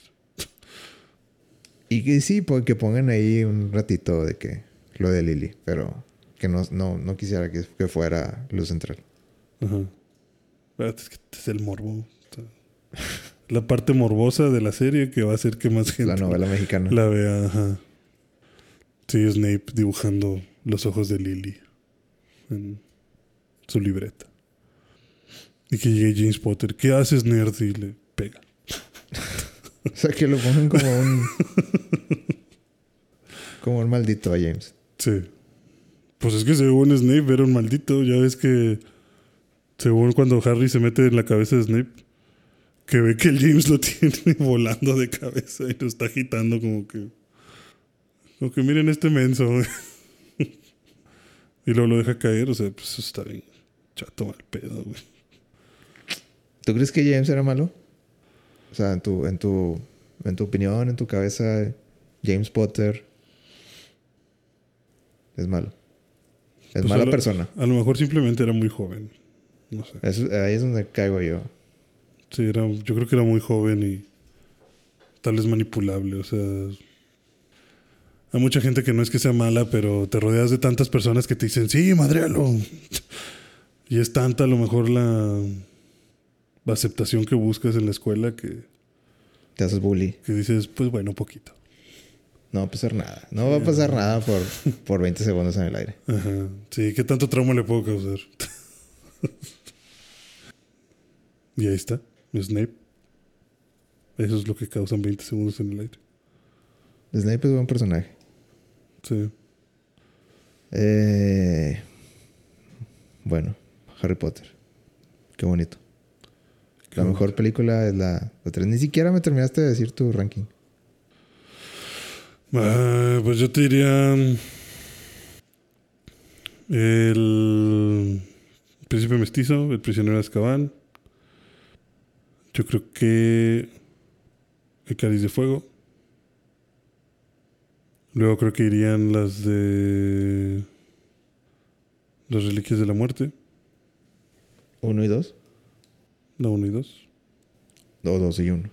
Y que sí, pues, que pongan ahí un ratito de que lo de Lily, pero que no, no, no quisiera que, que fuera lo central. Ajá. Es que es el morbo. La parte morbosa de la serie que va a hacer que más gente La novela mexicana. la vea. Ajá. Sí, Snape dibujando los ojos de Lily en su libreta. Y que llegue James Potter. ¿Qué haces, nerd? Y le pega. O sea, que lo pongan como un... como un maldito a James. Sí. Pues es que según Snape era un maldito. Ya ves que según cuando Harry se mete en la cabeza de Snape, que ve que el James lo tiene volando de cabeza y lo está agitando como que... Como que miren este menso. y luego lo deja caer. O sea, pues está bien chato mal pedo, güey. ¿Tú crees que James era malo? O sea, en tu, en tu, en tu opinión, en tu cabeza, James Potter es malo. Es Pues mala a lo- persona. A lo mejor simplemente era muy joven. No sé. Ahí es donde caigo yo. Sí, era, yo creo que era muy joven y tal vez manipulable. O sea, hay mucha gente que no es que sea mala, pero te rodeas de tantas personas que te dicen, sí, madréalo. Y es tanta a lo mejor la aceptación que buscas en la escuela que, Te haces bully. que dices, pues bueno, poquito. No va a pasar nada. No va a pasar nada por, por 20 segundos en el aire. Ajá. Sí, ¿qué tanto trauma le puedo causar? y ahí está, Snape. Eso es lo que causan 20 segundos en el aire. Snape es buen personaje. Sí. Eh, bueno, Harry Potter. Qué bonito. La mejor película es la, la 3. Ni siquiera me terminaste de decir tu ranking. Ah, pues yo te diría. El Príncipe Mestizo, El Prisionero de Azkaban. Yo creo que El Cáliz de Fuego. Luego creo que irían las de Las Reliquias de la Muerte. ¿Uno y dos? La 1 y 2. O dos y uno.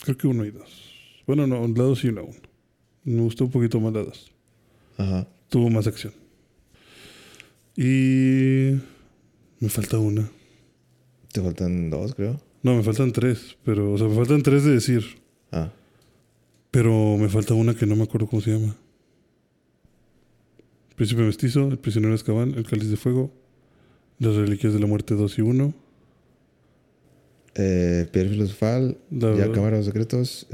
Creo que 1 y 2. Bueno, no, la 2 y la 1. Me gustó un poquito más la 2. Ajá. Tuvo más acción. Y me falta una. Te faltan dos, creo. No, me faltan tres, pero, o sea, me faltan tres de decir. Ah. Pero me falta una que no me acuerdo cómo se llama. Príncipe Mestizo, El Prisionero de Azkaban, El Cáliz de Fuego, Las Reliquias de la Muerte 2 y 1. Eh, Piedra Filosofal, La- ya Cámara de los Secretos.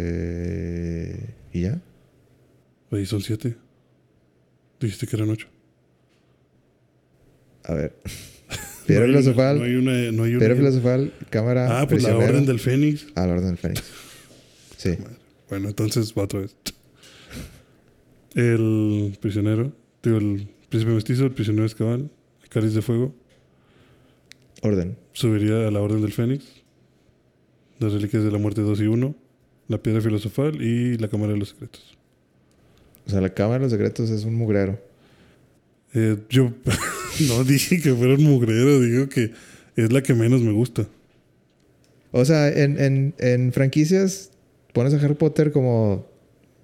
Eh, ¿Y ya? Ahí son siete. Dijiste que eran ocho. A ver. Piedra No Filosofal, No hay una. No hay una Piedra Filosofal, Cámara. ah, pues la. Orden del Fénix. Ah, la Orden del Fénix. Sí. Bueno, entonces va otra vez. El prisionero, digo, el príncipe mestizo, el prisionero el cáliz de fuego, Orden. subiría a la Orden del Fénix, las reliquias de la muerte 2 y 1, la piedra filosofal y la cámara de los secretos. O sea, la Cámara de los Secretos es un mugrero. Eh, yo no dije que fuera un mugrero, digo que es la que menos me gusta. O sea, en, en, en franquicias pones a Harry Potter como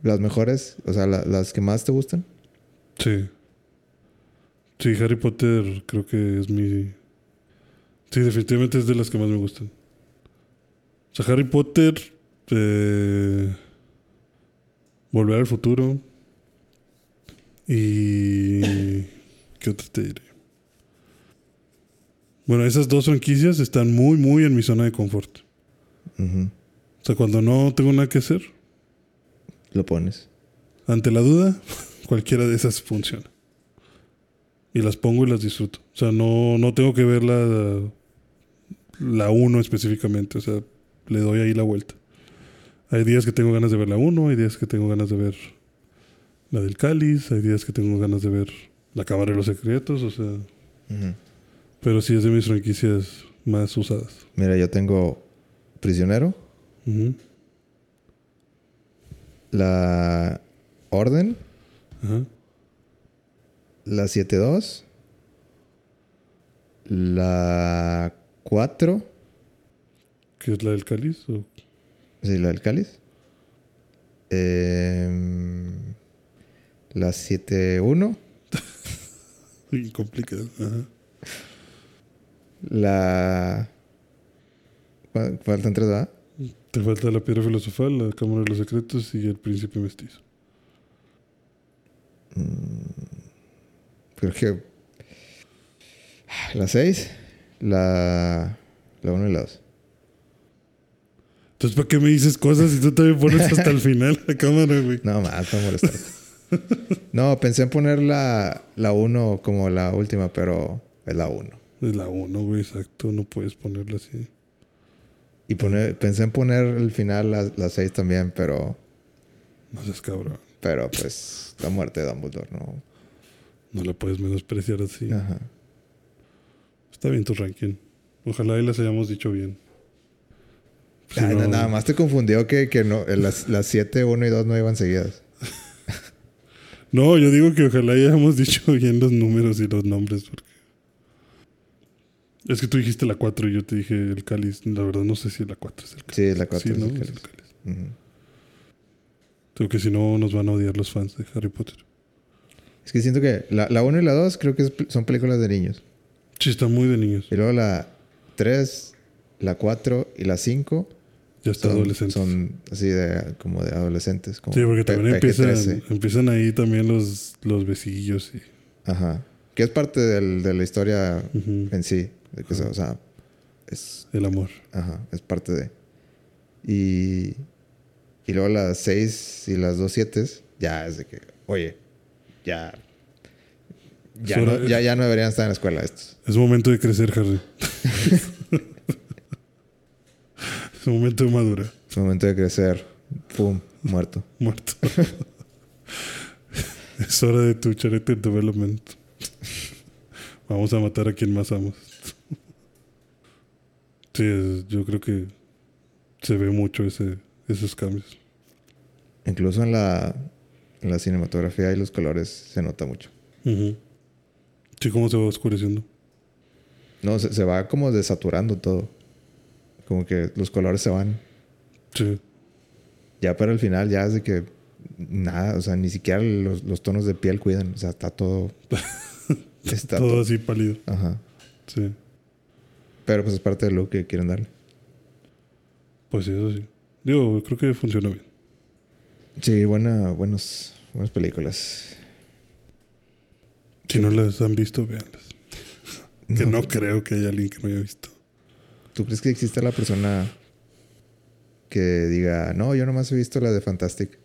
las mejores, o sea, la- las que más te gustan. Sí. Sí, Harry Potter creo que es mi... Sí, definitivamente es de las que más me gustan. O sea, Harry Potter... eh, Volver al futuro. Y... ¿Qué otra te diré? Bueno, esas dos franquicias están muy, muy en mi zona de confort. O sea, cuando no tengo nada que hacer, Lo pones. ante la duda, cualquiera de esas funciona. Y las pongo y las disfruto. O sea, no, no tengo que ver la, la 1 específicamente. O sea, le doy ahí la vuelta. Hay días que tengo ganas de ver la 1, hay días que tengo ganas de ver la del cáliz, hay días que tengo ganas de ver la cámara de los secretos, o sea... Pero sí es de mis franquicias más usadas. Mira, yo tengo Prisionero, la Orden, Ajá. La 7-2, la 4, ¿Qué es la del cáliz? o- sí, la del cáliz, em, la 7-1, Uy, complicado. Ajá. la... ¿cuál- Faltan tres, ¿verdad? Te falta la piedra filosofal, la cámara de los secretos y el príncipe mestizo. Creo que... La 6, la... La 1 y la 2. Entonces, ¿para qué me dices cosas si tú también pones hasta el final la cámara, güey? No, más para molestarte. no, pensé en poner la, la 1 como la última, pero es la 1. Es la 1, güey, exacto. No puedes ponerla así. Y poner, pensé en poner el final la, la 6 también, pero, No seas cabrón. pero pues la muerte de Dumbledore, ¿no? No la puedes menospreciar así. Ajá. Está bien tu ranking. Ojalá y las hayamos dicho bien. Si Ay, no- na- Nada más te confundió que, que no, eh, las, las 7, 1 y 2 no iban seguidas. No, yo digo que ojalá hayamos dicho bien los números y los nombres. Porque... Es que tú dijiste la 4 y yo te dije el cáliz. La verdad no sé si la 4 es el cáliz. Sí, la 4 Sí, es ¿no? el Es el cáliz. Ujú. Creo que si no nos van a odiar los fans de Harry Potter. Es que siento que la, la 1 y la 2 creo que es- son películas de niños. Sí, está muy de niños. Y luego la 3, la 4 y la 5 Ya está son, adolescente. son así de como de adolescentes. Como Sí, porque también empiezan, PG-13. empiezan ahí también los, los besillos y... Ajá. Que es parte del- de la historia Ujú. en sí. de que, o sea, es, El amor. ajá, es parte de. Y, y luego las 6 y las 2 7 ya es de que, oye, ya. Ya no, ya, ya no deberían estar en la escuela estos. Es momento de crecer, Harry. es momento de madurar. Es momento de crecer. Pum, muerto. Muerto. Es hora de tu character development. Vamos a matar a quien más amas. Sí, es- yo creo que se ve mucho ese, esos cambios. Incluso en la, la cinematografía y los colores se nota mucho. Sí, cómo se va oscureciendo. No, se, se va como desaturando todo. Como que los colores se van. Sí. Ya para el final, ya es de que nada, o sea, ni siquiera los, los tonos de piel cuidan. O sea, está todo. está Todo todo. así pálido. Ajá. Sí. Pero pues es parte del look que quieren darle. Pues sí, eso sí. Digo, creo que funciona bien. Sí, buena, buenos, buenas películas. Si no las han visto, véanlas. Que no creo que haya alguien que no haya visto. ¿Tú crees que existe la persona que diga, no, yo nomás he visto la de Fantastic?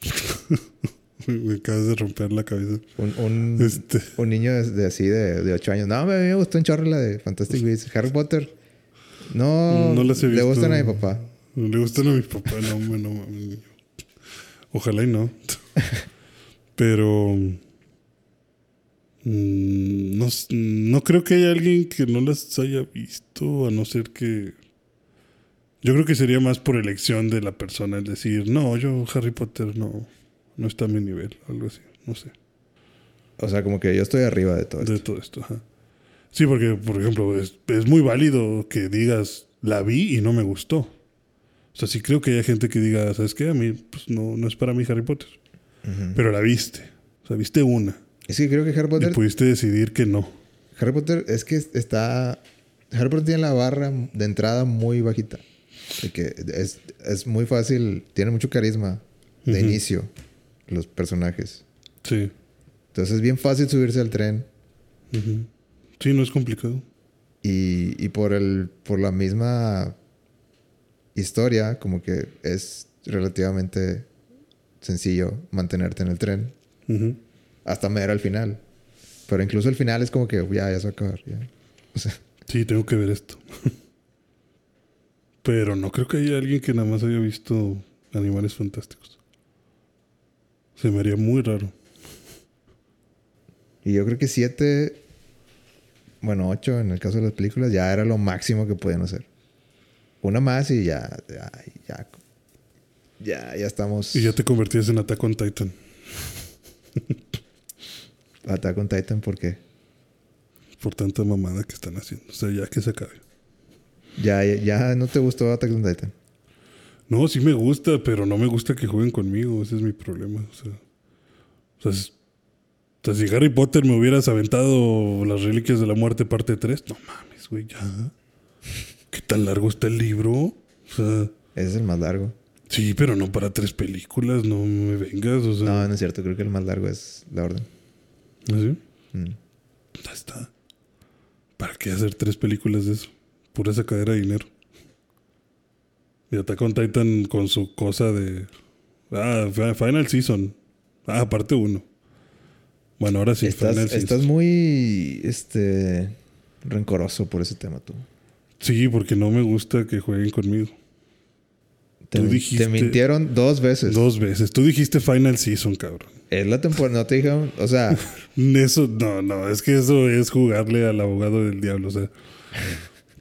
Me acabas de romper la cabeza. Un, un, Este. un niño de, de así de, de 8 años. No, me, me gustó un chorro la de Fantastic Beasts. Harry Potter. No, No las he le visto. gustan a mi papá. No le gustan a mi papá, no, hombre, no mames. Ojalá y no. Pero. mm, No, no creo que haya alguien que no las haya visto, a no ser que. Yo creo que sería más por elección de la persona, el decir, no, yo Harry Potter no, no está a mi nivel, algo así, no sé. O sea, como que yo estoy arriba de todo esto. de todo esto. ajá. Sí, porque, por ejemplo, es, es muy válido que digas, la vi y no me gustó. O sea, sí creo que hay gente que diga, ¿sabes qué? A mí pues, no, no es para mí Harry Potter. Pero la viste. O sea, viste una. Es que creo que Harry Y Potter... pudiste decidir que no. Harry Potter es que está... Harry Potter tiene la barra de entrada muy bajita. De que es, es muy fácil, tiene mucho carisma de inicio los personajes. Sí. Entonces es bien fácil subirse al tren. Sí, no es complicado. y, y por el por la misma historia como que es relativamente sencillo mantenerte en el tren hasta ver al final. Pero incluso el final es como que ya, ya se va a acabar. ya. O sea, Sí, tengo que ver esto. Pero no creo que haya alguien que nada más haya visto animales fantásticos. Se me haría muy raro. y yo creo que siete, bueno, ocho en el caso de las películas, ya era lo máximo que podían hacer. Una más y ya, ya, ya, ya, ya estamos. Y ya te convertías en Attack on Titan. Attack on Titan, ¿por qué? Por tanta mamada que están haciendo. O sea, ya que se acabe. Ya, ya, ya no te gustó Attack on Titan. No, sí me gusta, pero no me gusta que jueguen conmigo. Ese es mi problema. O sea, o sea, es- o sea, si Harry Potter me hubieras aventado las reliquias de la muerte parte 3, no mames, güey, ya. ¿Qué tan largo está el libro? O sea, Ese es el más largo. sí, pero no para tres películas, no me vengas. O sea, No, no es cierto. Creo que el más largo es la orden. ¿así? Mm. Ya está. ¿Para qué hacer tres películas de eso? Pura sacadera de dinero. Y Attack on Titan con su cosa de. Ah, fi- Final Season. Ah, parte uno. Bueno, ahora sí, estás, Final estás Season. muy este rencoroso por ese tema tú. Sí, porque no me gusta que jueguen conmigo. Te, Tú min- dijiste- te mintieron dos veces. Dos veces. Tú dijiste Final Season, cabrón. Es la temporada, no te dijeron, o sea, Eso, no, no, es que eso es jugarle al abogado del diablo. O sea,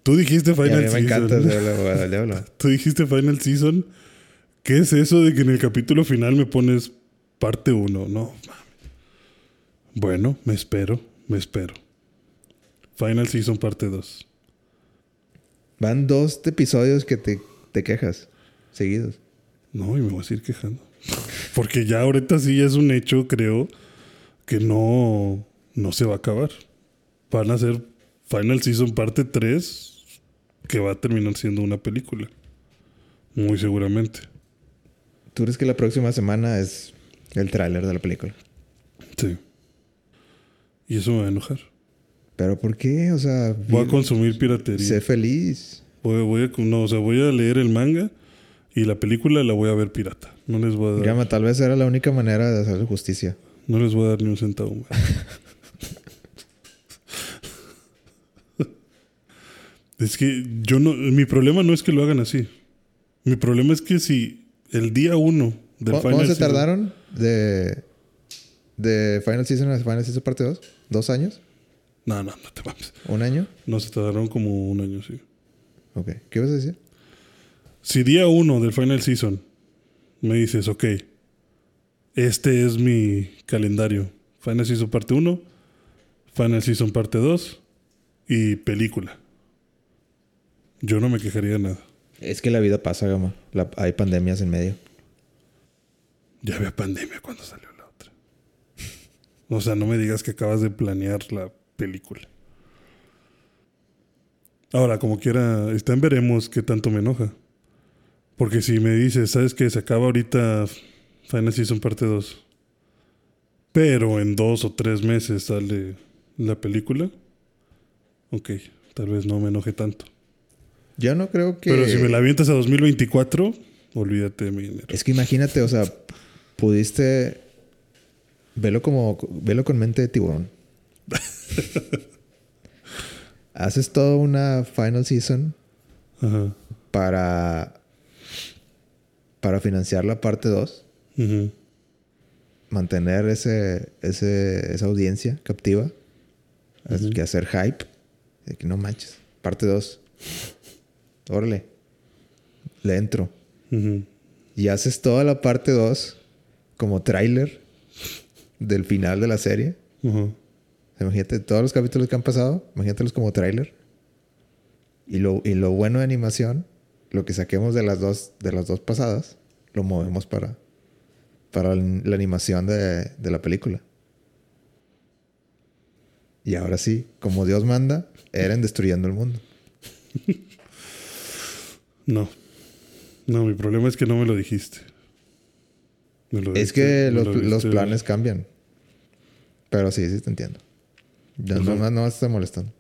tú dijiste Final mí me Season. encanta ser el abogado del diablo. Tú dijiste Final Season. ¿Qué es eso de que en el capítulo final me pones parte 1? No. Bueno, me espero, me espero. Final Season parte 2. Van dos episodios que te, te quejas seguidos. No, y me voy a seguir quejando. Porque ya ahorita sí es un hecho, creo, que no, no se va a acabar. Van a ser Final Season parte 3, que va a terminar siendo una película. Muy seguramente. ¿Tú crees que la próxima semana es el tráiler de la película? Sí. Y eso me va a enojar. ¿Pero por qué? O sea, Voy a consumir piratería. sé feliz. Voy, voy a, no, o sea, voy a leer el manga y la película la voy a ver pirata. No les voy a dar, Llama, tal vez era la única manera de hacer justicia. no les voy a dar ni un centavo. más. es que yo no, mi problema no es que lo hagan así. Mi problema es que si el día uno Del ¿Cómo, Final cómo se Season. tardaron de, de Final Season a Final Season parte 2? ¿Dos años? No, no, no te mames. ¿Un año? No se tardaron como un año, sí. Ok. ¿Qué ibas a decir? Si día uno del Final Season me dices, ok, este es mi calendario. Final Season parte 1, Final Season parte 2 y película. Yo no me quejaría de nada. Es que la vida pasa, Gama. La- hay pandemias en medio. Ya había pandemia cuando salió la otra. O sea, no me digas que acabas de planear la película. Ahora, como quiera, está en veremos qué tanto me enoja. Porque si me dices, ¿sabes qué? Se acaba ahorita Final Season parte 2. Pero en dos o tres meses sale la película. Ok, tal vez no me enoje tanto. Yo no creo que... Pero si me la avientas a 2024, olvídate de mi dinero. Es que imagínate, o sea, pudiste... Velo como... Velo con mente de tiburón. Haces toda una final season Ajá. para... Para financiar la parte 2. Ujú. Mantener ese, ese, esa audiencia captiva. Que hacer hype. De que no manches. Parte 2. Órale. Le entro. Y haces toda la parte 2 como tráiler del final de la serie. Imagínate todos los capítulos que han pasado, imagínatelos como tráiler. Y lo, y lo bueno de animación, lo que saquemos de las dos, de las dos pasadas, lo movemos para, para la animación de, de la película. Y ahora sí, como Dios manda, Eren destruyendo el mundo. No. No, mi problema es que no me lo dijiste. Me lo Es que los, lo los planes cambian. Pero sí, sí te entiendo. Ya no, no, no molestando.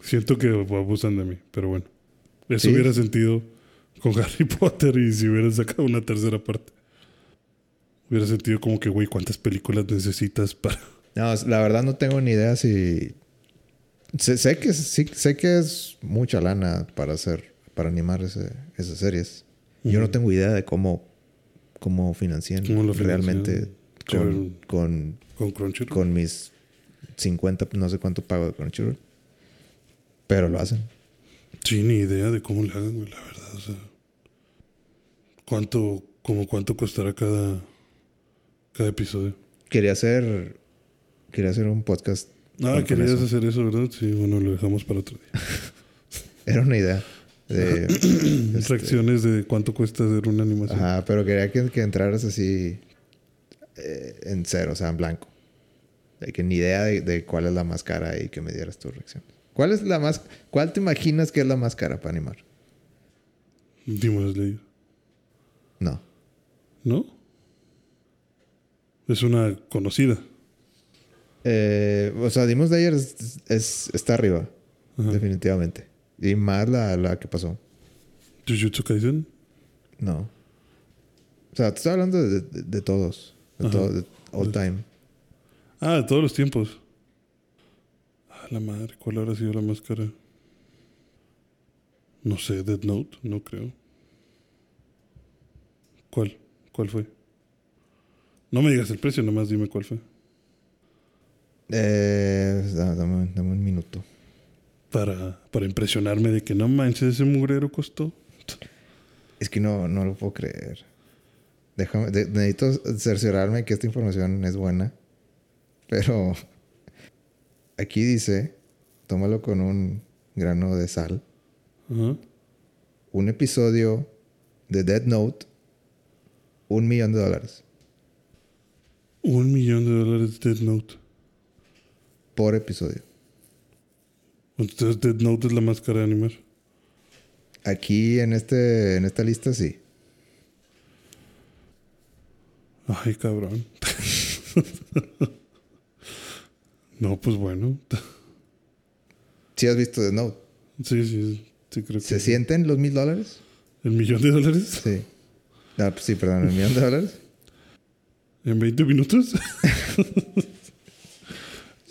Siento que abusan de mí, pero bueno. Eso Sí. hubiera sentido con Harry Potter y si hubieran sacado una tercera parte. Hubiera sentido como que, güey, ¿cuántas películas necesitas para...? No, la verdad no tengo ni idea si... Sé, sé que, sí, sé que es mucha lana para hacer, para animar ese- esas series. Yo no tengo idea de cómo, cómo financian ¿Cómo lo realmente con, con, Con Crunchyroll. con mis 50, no sé cuánto pago de Crunchyroll. Pero lo hacen. Sí, ni idea de cómo le hagan, güey, la verdad. O sea, ¿cuánto, como cuánto costará cada, cada episodio? Quería hacer... Quería hacer un podcast. Ah, querías eso. hacer eso, ¿verdad? Sí, bueno, lo dejamos para otro día. Era una idea. De, este, Reacciones de cuánto cuesta hacer una animación. Ajá, pero quería que, que entraras así eh, en cero, o sea, en blanco. De que ni idea de, de cuál es la más cara y que me dieras tu reacción. ¿Cuál es la más, cuál te imaginas que es la más cara para animar? Dimos leído. No. ¿No? Es una conocida. Eh, o sea, Dimos de ayer es, es- está arriba, Ajá. definitivamente. Y más la, la que pasó. Jujutsu Kaisen. No. O sea, te estoy hablando de, de- de todos. De, todo, de all time. Ah, de todos los tiempos. Ah, la madre, ¿cuál habrá sido la más cara? No sé, Dead Note, no creo. ¿Cuál? ¿Cuál fue? No me digas el precio, nomás dime cuál fue. Eh, da- dame, dame un minuto. Para, para impresionarme de que no manches, ese mugrero costó. Es que no, no lo puedo creer. Déjame, de- necesito cerciorarme que esta información es buena. Pero aquí dice, tómalo con un grano de sal. Un episodio de Dead Note, un millón de dólares Un millón de dólares Dead Note. por episodio. Entonces Dead Note es la más cara de animar. Aquí en este, en esta lista sí. Ay, cabrón. no, pues bueno. ¿Sí has visto Dead Note? Sí, sí, sí creo que ¿Se sí. sienten los mil dólares? ¿El millón de dólares? Sí. Ah, pues sí, perdón, el millón de dólares. ¿En 20 minutos?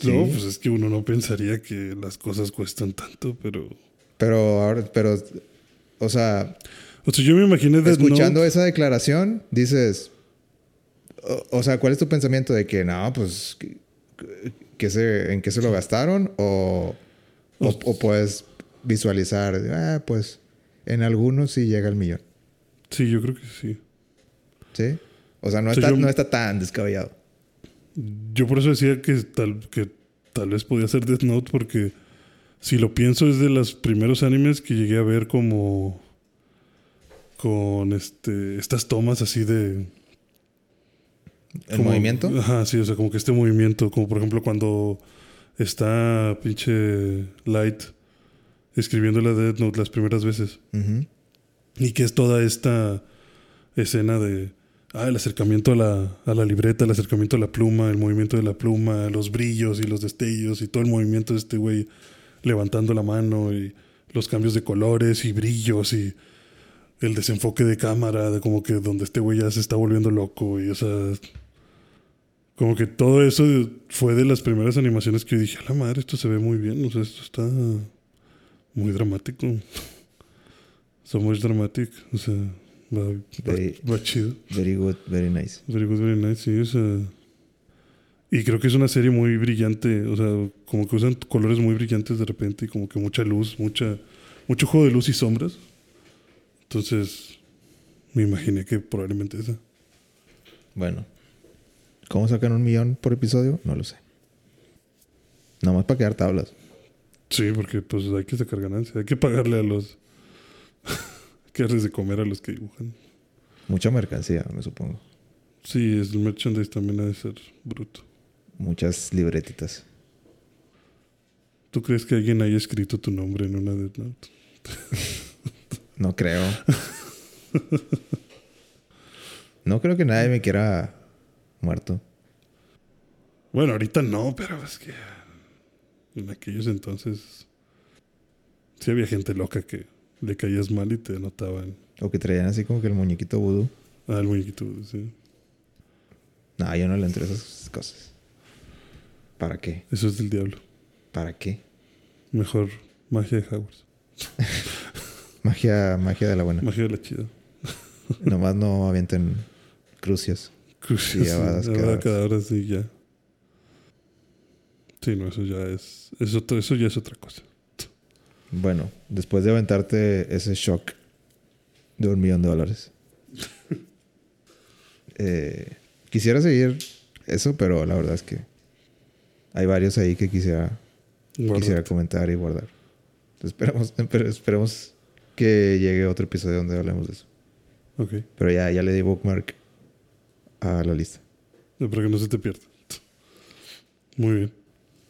No, Sí. pues es que uno no pensaría que las cosas cuestan tanto, pero... Pero ahora, pero, o sea, O sea, yo me imaginé Dead escuchando Note. esa declaración, dices, O, o sea, ¿cuál es tu pensamiento de que no, pues, que se, ¿en qué se lo gastaron? O, o, o puedes visualizar, ah, pues, en algunos sí llega el millón. Sí, yo creo que sí. ¿Sí? O sea, no, O sea, está, yo- no está tan descabellado. Yo por eso decía que tal, que tal vez podía ser Death Note porque si lo pienso es de los primeros animes que llegué a ver como con este estas tomas así de ¿El como- movimiento? Ajá, sí, o sea, como que este movimiento, como por ejemplo cuando está pinche Light escribiendo la Death Note las primeras veces y que es toda esta escena de ah, el acercamiento a la, a la libreta, el acercamiento a la pluma, el movimiento de la pluma, los brillos y los destellos y todo el movimiento de este güey levantando la mano y los cambios de colores y brillos y el desenfoque de cámara, de como que donde este güey ya se está volviendo loco y o sea, como que todo eso fue de las primeras animaciones que yo dije, a la madre, esto se ve muy bien, o sea, esto está muy dramático. So much dramatic, o sea, va, va- Very- va chido. Very good, very nice. Very good, very nice, sí, o sea. Y creo que es una serie muy brillante, o sea, como que usan colores muy brillantes de repente y como que mucha luz, mucha, mucho juego de luz y sombras. Entonces, me imaginé que probablemente esa. Bueno. ¿Cómo sacan un millón por episodio? No lo sé. Nada más para quedar tablas. Sí, porque pues hay que sacar ganancia, hay que pagarle a los. hay que darles de comer a los que dibujan. Mucha mercancía, me supongo. Sí, es- el merchandise también ha de ser bruto. Muchas libretitas. ¿Tú crees que alguien haya escrito tu nombre en una Death Note? No creo. no creo que nadie me quiera muerto. Bueno, ahorita no, pero es que en aquellos entonces sí había gente loca que le caías mal y te anotaban O que traían así como que el muñequito vudú. al muñequito, sí. No, yo no le entro a esas cosas. ¿Para qué? Eso es del diablo. ¿Para qué? Mejor magia de Hogwarts. Magia, magia de la buena. Magia de la chida. Nomás no avienten crucias. Vas sí, cada- cada, sí, ya. Sí, no, eso ya es. Eso, eso ya es otra cosa. Bueno, después de aventarte ese shock de un millón de dólares. eh, quisiera seguir eso, pero la verdad es que hay varios ahí que quisiera, quisiera comentar y guardar. Entonces, esperemos, esperemos que llegue otro episodio donde hablemos de eso. Ok. Pero ya, ya le di bookmark a la lista. Para que no se te pierda. Muy bien.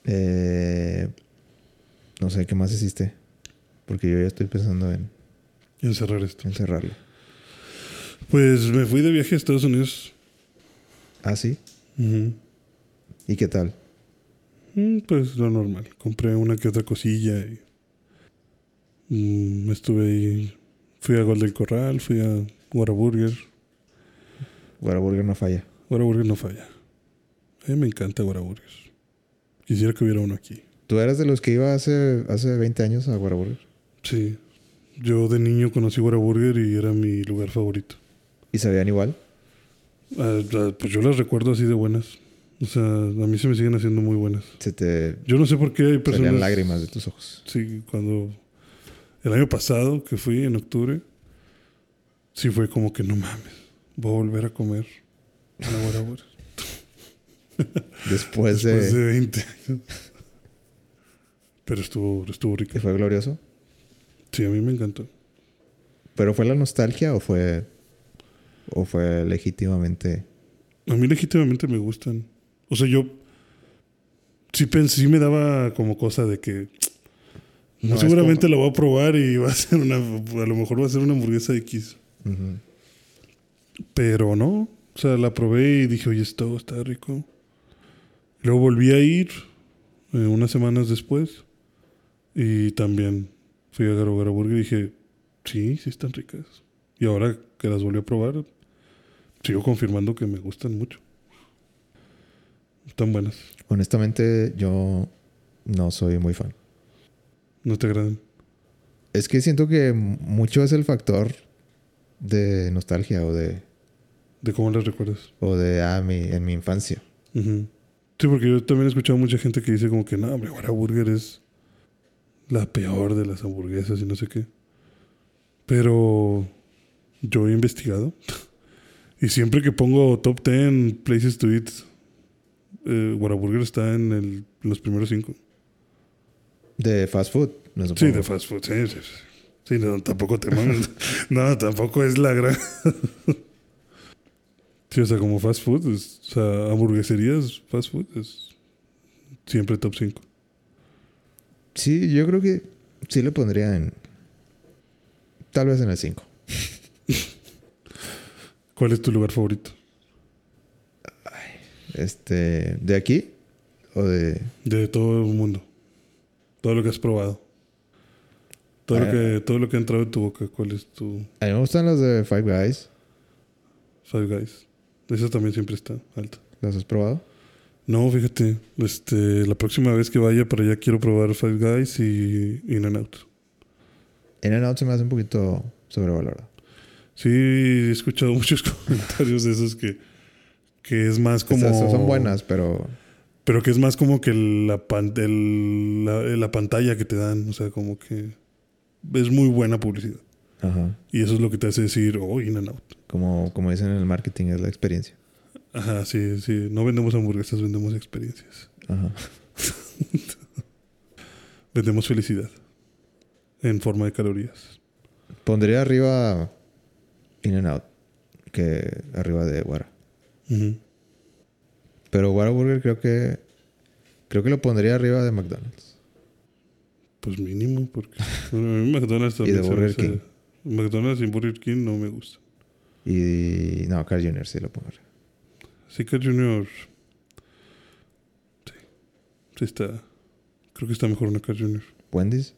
Eh, no sé qué más hiciste. Porque yo ya estoy pensando en, Encerrar esto. en cerrarlo. Pues me fui de viaje a Estados Unidos. Ah, sí. ¿Y qué tal? Mm, Pues lo normal. Compré una que otra cosilla y mm, estuve ahí. Fui a Gol del Corral, fui a Whataburger. Whataburger no falla. Whataburger no falla. A mí me encanta Whataburger. Quisiera que hubiera uno aquí. ¿Tú eras de los que iba hace, hace 20 años a Whataburger? Sí. Yo de niño conocí Whataburger y era mi lugar favorito. ¿Y sabían igual? Ah, pues yo las recuerdo así de buenas. O sea, a mí se me siguen haciendo muy buenas. Se te Yo no sé por qué hay personas... salían lágrimas de tus ojos. Sí, cuando el año pasado que fui en octubre, sí fue como que no mames, voy a volver a comer una Whataburger. Después, Después de... de 20 años. Pero estuvo, estuvo rico. ¿Te fue glorioso? Sí, a mí me encantó. ¿Pero fue la nostalgia o fue... o fue legítimamente... A mí legítimamente me gustan. O sea, yo sí pensé, sí me daba como cosa de que No, seguramente como- la voy a probar y va a ser una, a lo mejor va a ser una hamburguesa X. Ujú. Pero no. O sea, la probé y dije, oye, esto está rico. Luego volví a ir eh, unas semanas después. Y también fui a Garo Garo Burger y dije, sí, sí están ricas. Y ahora que las volví a probar, sigo confirmando que me gustan mucho. Están buenas. Honestamente, yo no soy muy fan. ¿No te agradan? Es que siento que mucho es el factor de nostalgia o de... ¿De cómo las recuerdas? O de, ah, mi, en mi infancia. Ujú. Sí, porque yo también he escuchado mucha gente que dice como que no, hombre, Whataburger es la peor de las hamburguesas y no sé qué. Pero yo he investigado y siempre que pongo top 10 places to eat, eh, Whataburger está en, el- en los primeros cinco. De fast food. Sí, de fast food, sí, sí. sí. Sí, no, tampoco te mames. no, tampoco es la gran. sí, o sea, como fast food, es- o sea, hamburgueserías, fast food, es siempre top 5. Sí, yo creo que sí le pondría en. Tal vez en el 5. ¿Cuál es tu lugar favorito? Este. ¿De aquí? ¿O de.? De todo el mundo. Todo lo que has probado. Todo, lo Ah. que, todo lo que ha entrado en tu boca. ¿Cuál es tu A mí me gustan los de Five Guys. Five Guys? Esa también siempre está alta. ¿Los has probado? No, fíjate. Este, la próxima vez que vaya para allá quiero probar Five Guys y In and Out. In and Out se me hace un poquito sobrevalorado. Sí, he escuchado muchos comentarios de esos que, que es más como... Sea, son buenas, pero. Pero que es más como que la, pan- el- la, la pantalla que te dan. O sea, como que es muy buena publicidad. Ajá. Y eso es lo que te hace decir, oh, In and Out. Como, como dicen en el marketing, es la experiencia. Ajá, sí, sí. No vendemos hamburguesas, vendemos experiencias. Ajá. Vendemos felicidad. En forma de calorías. Pondría arriba In and Out que arriba de Wara. Ujú. Pero Whataburger creo que. Creo que lo pondría arriba de McDonald's. Pues mínimo, porque bueno, a mí McDonald's Y también de se- Burger King. McDonald's y Burger King no me gusta. Y. No, Carl Jr. sí lo pongo. Sí, Carl Jr. Sí. Sí está. Creo que está mejor una Carl Jr. Wendy's.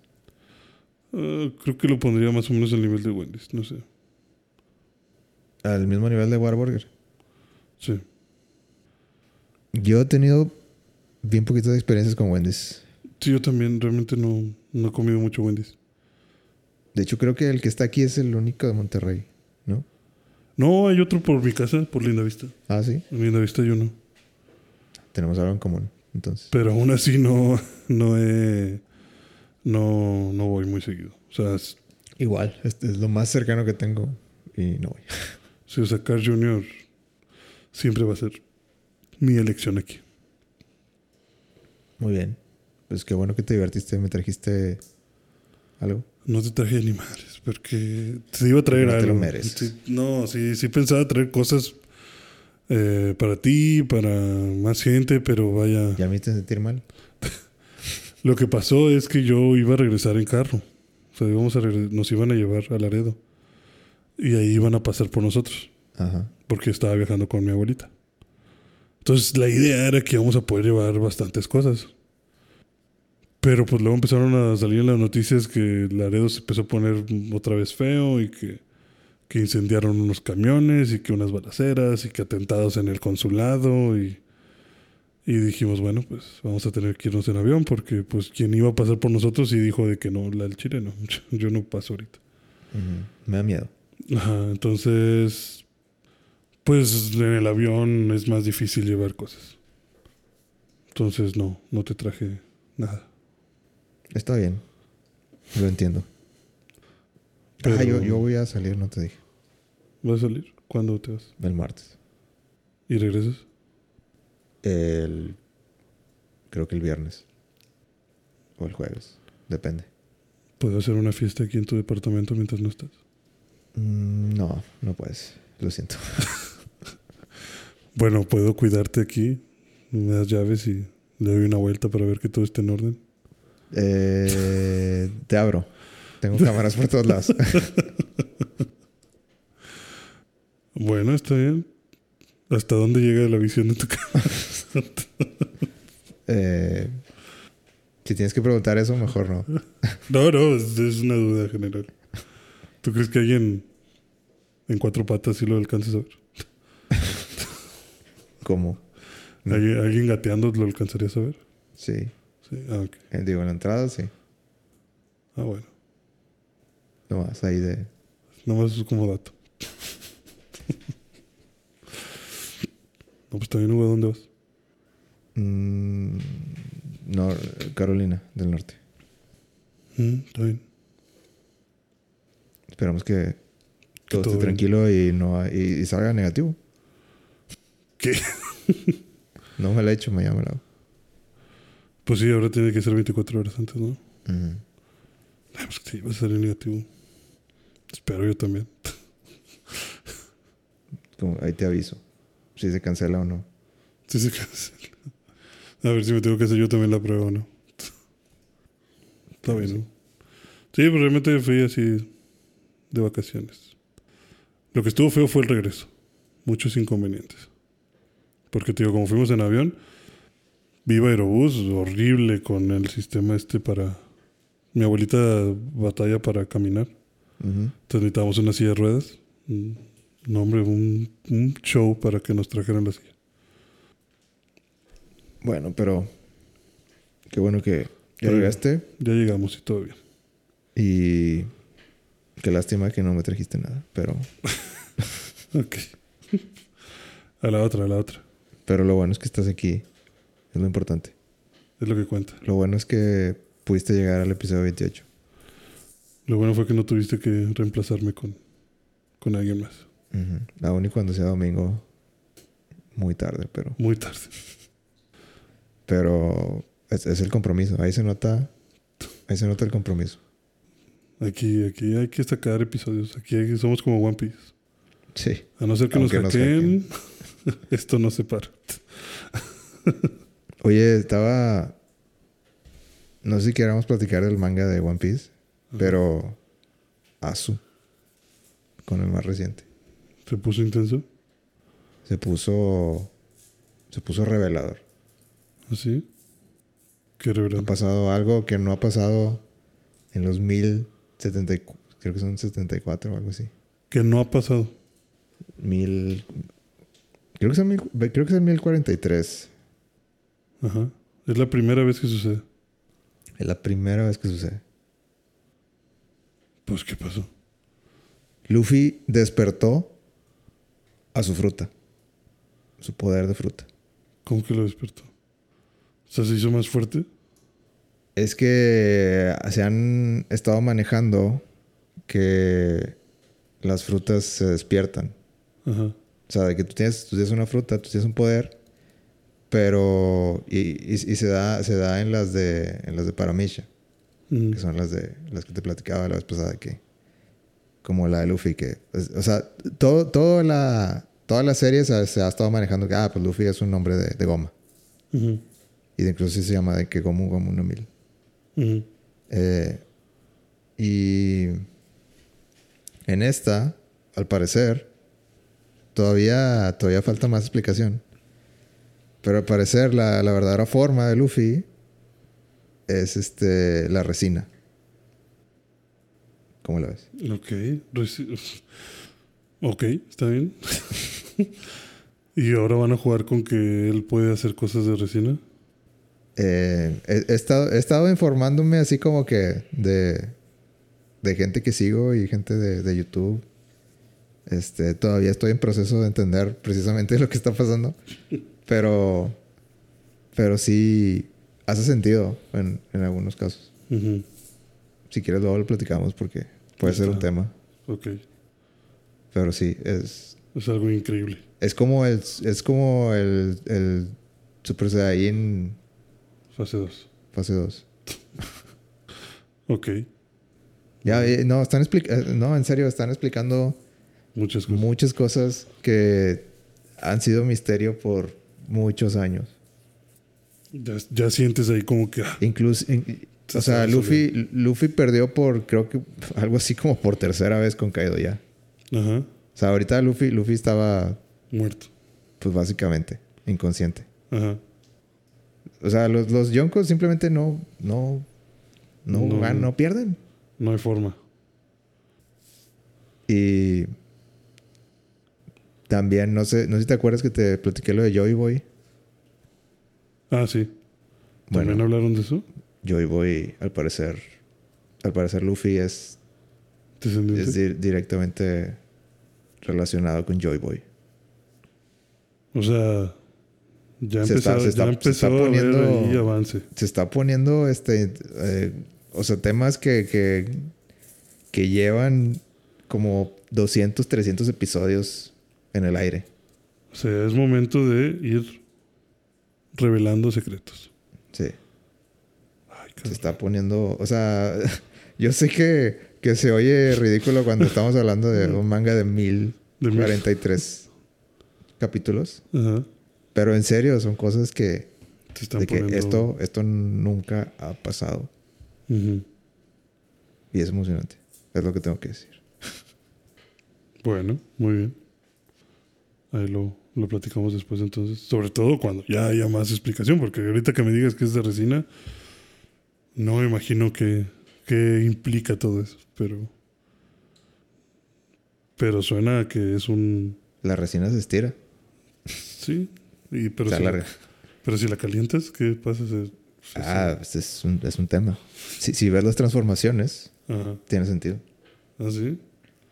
Ah, creo que lo pondría más o menos al nivel de Wendy's, no sé. Al mismo nivel de Whataburger. Sí. Yo he tenido bien poquitas experiencias con Wendy's. Sí, yo también realmente no, no he comido mucho Wendy's. De hecho, creo que el que está aquí es el único de Monterrey, ¿no? No, hay otro por mi casa, por Linda Vista. Ah, sí. En Linda Vista hay uno. Tenemos algo en común, entonces. Pero aún así no, no he, no, no voy muy seguido. O sea, es- Igual, este es lo más cercano que tengo y no voy. si o sea, Carl Jr. siempre va a ser mi elección aquí. Muy bien. Pues qué bueno que te divertiste. Me trajiste algo. No te traje animales, porque te iba a traer No te algo. lo mereces. No, sí, sí pensaba traer cosas eh, para ti, para más gente, pero vaya. ¿Ya me hiciste sentir mal? Lo que pasó es que yo iba a regresar en carro. O sea, íbamos a nos iban a llevar a Laredo. Y ahí iban a pasar por nosotros, Ajá. porque estaba viajando con mi abuelita. Entonces la idea era que íbamos a poder llevar bastantes cosas. Pero pues luego empezaron a salir en las noticias que Laredo se empezó a poner otra vez feo y que, que incendiaron unos camiones y que unas balaceras y que atentados en el consulado y, y dijimos, bueno, pues vamos a tener que irnos en avión porque pues quien iba a pasar por nosotros y dijo de que no, la del chileno, yo no paso ahorita. Me da miedo. Ajá, entonces, pues en el avión es más difícil llevar cosas. Entonces no, no te traje nada. Está bien. Lo entiendo. Pero- Ah, yo, yo voy a salir, no te dije. ¿Vas a salir? ¿Cuándo te vas? El martes. ¿Y regresas? El. Creo que el viernes. O el jueves. Depende. ¿Puedo hacer una fiesta aquí en tu departamento mientras no estás? Mm, no, no puedes. Lo siento. Bueno, puedo cuidarte aquí, me das llaves y le doy una vuelta para ver que todo esté en orden. Eh, te abro. Tengo cámaras por todos lados. Bueno, está bien. ¿Hasta dónde llega la visión de tu casa? Eh, si tienes que preguntar eso, mejor no. No, no, es, es una duda general. ¿Tú crees que alguien en cuatro patas sí lo alcanza a ver? ¿Cómo? ¿Alguien, alguien gateando lo alcanzaría a saber? Sí. Sí, ah. Eh, Digo, en la entrada, sí. Ah, bueno. Nomás ahí de. Nomás es como dato. No, pues también, Hugo, ¿a dónde vas? Mm, no, Carolina del Norte. Mm, está bien. Esperamos que todo, todo esté bien. tranquilo y no y, y salga negativo. ¿Qué? No me la he hecho, me la hago. Pues sí, ahora tiene que ser 24 horas antes, ¿no? Ujú. Ah, pues sí, va a salir negativo. Espero yo también. Como, ahí te aviso. Si se cancela o no. Sí se cancela. A ver si me tengo que hacer yo también la prueba o no. Está bien, ¿no? Sí, pues realmente fui así de vacaciones. Lo que estuvo feo fue el regreso. Muchos inconvenientes. Porque, tío, como fuimos en avión, viva Aerobús, horrible con el sistema este para... Mi abuelita batalla para caminar. Ujú. Entonces necesitábamos una silla de ruedas. No, hombre, un, un show para que nos trajeran la silla. Bueno, pero qué bueno que ya llegaste Ya llegamos y todo bien. y qué lástima que no me trajiste nada, pero Ok. A la otra, a la otra. pero lo bueno es que estás aquí, es lo importante. Es lo que cuenta. Lo bueno es que pudiste llegar al episodio 28. Lo bueno fue que no tuviste que reemplazarme con, con alguien más. Ujú. Aún y cuando sea domingo muy tarde, pero Muy tarde. pero es, es el compromiso, ahí se nota ahí se nota el compromiso. Aquí, aquí hay que sacar episodios. Aquí hay- somos como One Piece. Sí. A no ser que Aunque nos nos hackeen, esto no se para. Oye, estaba no sé si queramos platicar del manga de One Piece, pero Asu con el más reciente. Se puso intenso. Se puso se puso revelador. ¿Así? Qué Ha reverendo. pasado algo que no ha pasado en los 1074, creo que son 74 o algo así. Que no ha pasado. Mil creo que son mil, creo que son 1043. Ajá. Es la primera vez que sucede. Es la primera vez que sucede. Pues, ¿qué pasó? Luffy despertó a su fruta. Su poder de fruta. ¿Cómo que lo despertó? O sea, se hizo más fuerte. Es que se han estado manejando que las frutas se despiertan. Ajá. O sea, de que tú tienes, tú tienes una fruta, tú tienes un poder, pero y, y- y se da se da en las de en las de Paramisha, Mm. que son las de las que te platicaba la vez pasada que como la de Luffy que o sea, todo todo la toda la serie se, se ha estado manejando que ah, pues Luffy es un nombre de, de goma y de incluso se llama de que Gomu Gomu no Mil. Ujú. Eh, y en esta, al parecer, todavía, todavía falta más explicación. Pero al parecer la, la verdadera forma de Luffy es este, la resina. ¿Cómo la ves? Ok. Reci- Ok, está bien. y ahora van a jugar con que él puede hacer cosas de resina. Eh, he, he estado, he estado informándome así como que de, de gente que sigo y gente de, de YouTube. Este, todavía estoy en proceso de entender precisamente lo que está pasando. Pero, pero sí hace sentido en, en algunos casos. Ujú. Si quieres luego lo platicamos porque puede ser un tema. Ok. Pero sí, es, Es algo increíble. es como el, es como el, el Super Saiyan Fase 2. fase 2. Ok. Ya, eh, no, están explicando, no, en serio, están explicando Muchas cosas. muchas cosas que han sido misterio por muchos años. Ya, ya sientes ahí como que... ah, Incluso, in- o sea, Luffy, Luffy perdió por, creo que algo así como por tercera vez con Kaido ya. Ajá. O sea, ahorita Luffy, Luffy estaba, Muerto. pues básicamente, inconsciente. Ajá. O sea, los, los Yonkos simplemente no, no, no, no pierden. No hay forma. Y también, no sé, no sé si te acuerdas que te platiqué lo de Joy Boy. Ah, sí. Bueno. ¿También hablaron de eso? Joy Boy, al parecer, al parecer Luffy es, es di- directamente relacionado con Joy Boy. O sea, Ya Se está- empezó, se está- ya se empezó está a haber poniendo- ahí avance. se está poniendo este eh, o sea temas que, que que llevan como 200 300 episodios en el aire O sea, es momento de ir revelando secretos. sí Ay, se está poniendo o sea yo sé que, que se oye ridículo cuando estamos hablando de un manga de De mil. 1043 capítulos Ajá. pero en serio son cosas que Se están de que esto esto nunca ha pasado Ujú. y es emocionante es lo que tengo que decir Bueno, muy bien. Ahí lo, lo platicamos después entonces. Sobre todo cuando ya haya más explicación, porque ahorita que me digas que es de resina, no me imagino que, que implica todo eso. Pero, pero suena a que es un... la resina se estira Sí, y, pero, se si la, alarga pero si la calientas, ¿qué pasa? Se- se- Ah, pues es un, es un tema. Si, si ves las transformaciones, Ajá. tiene sentido. ¿Ah, sí?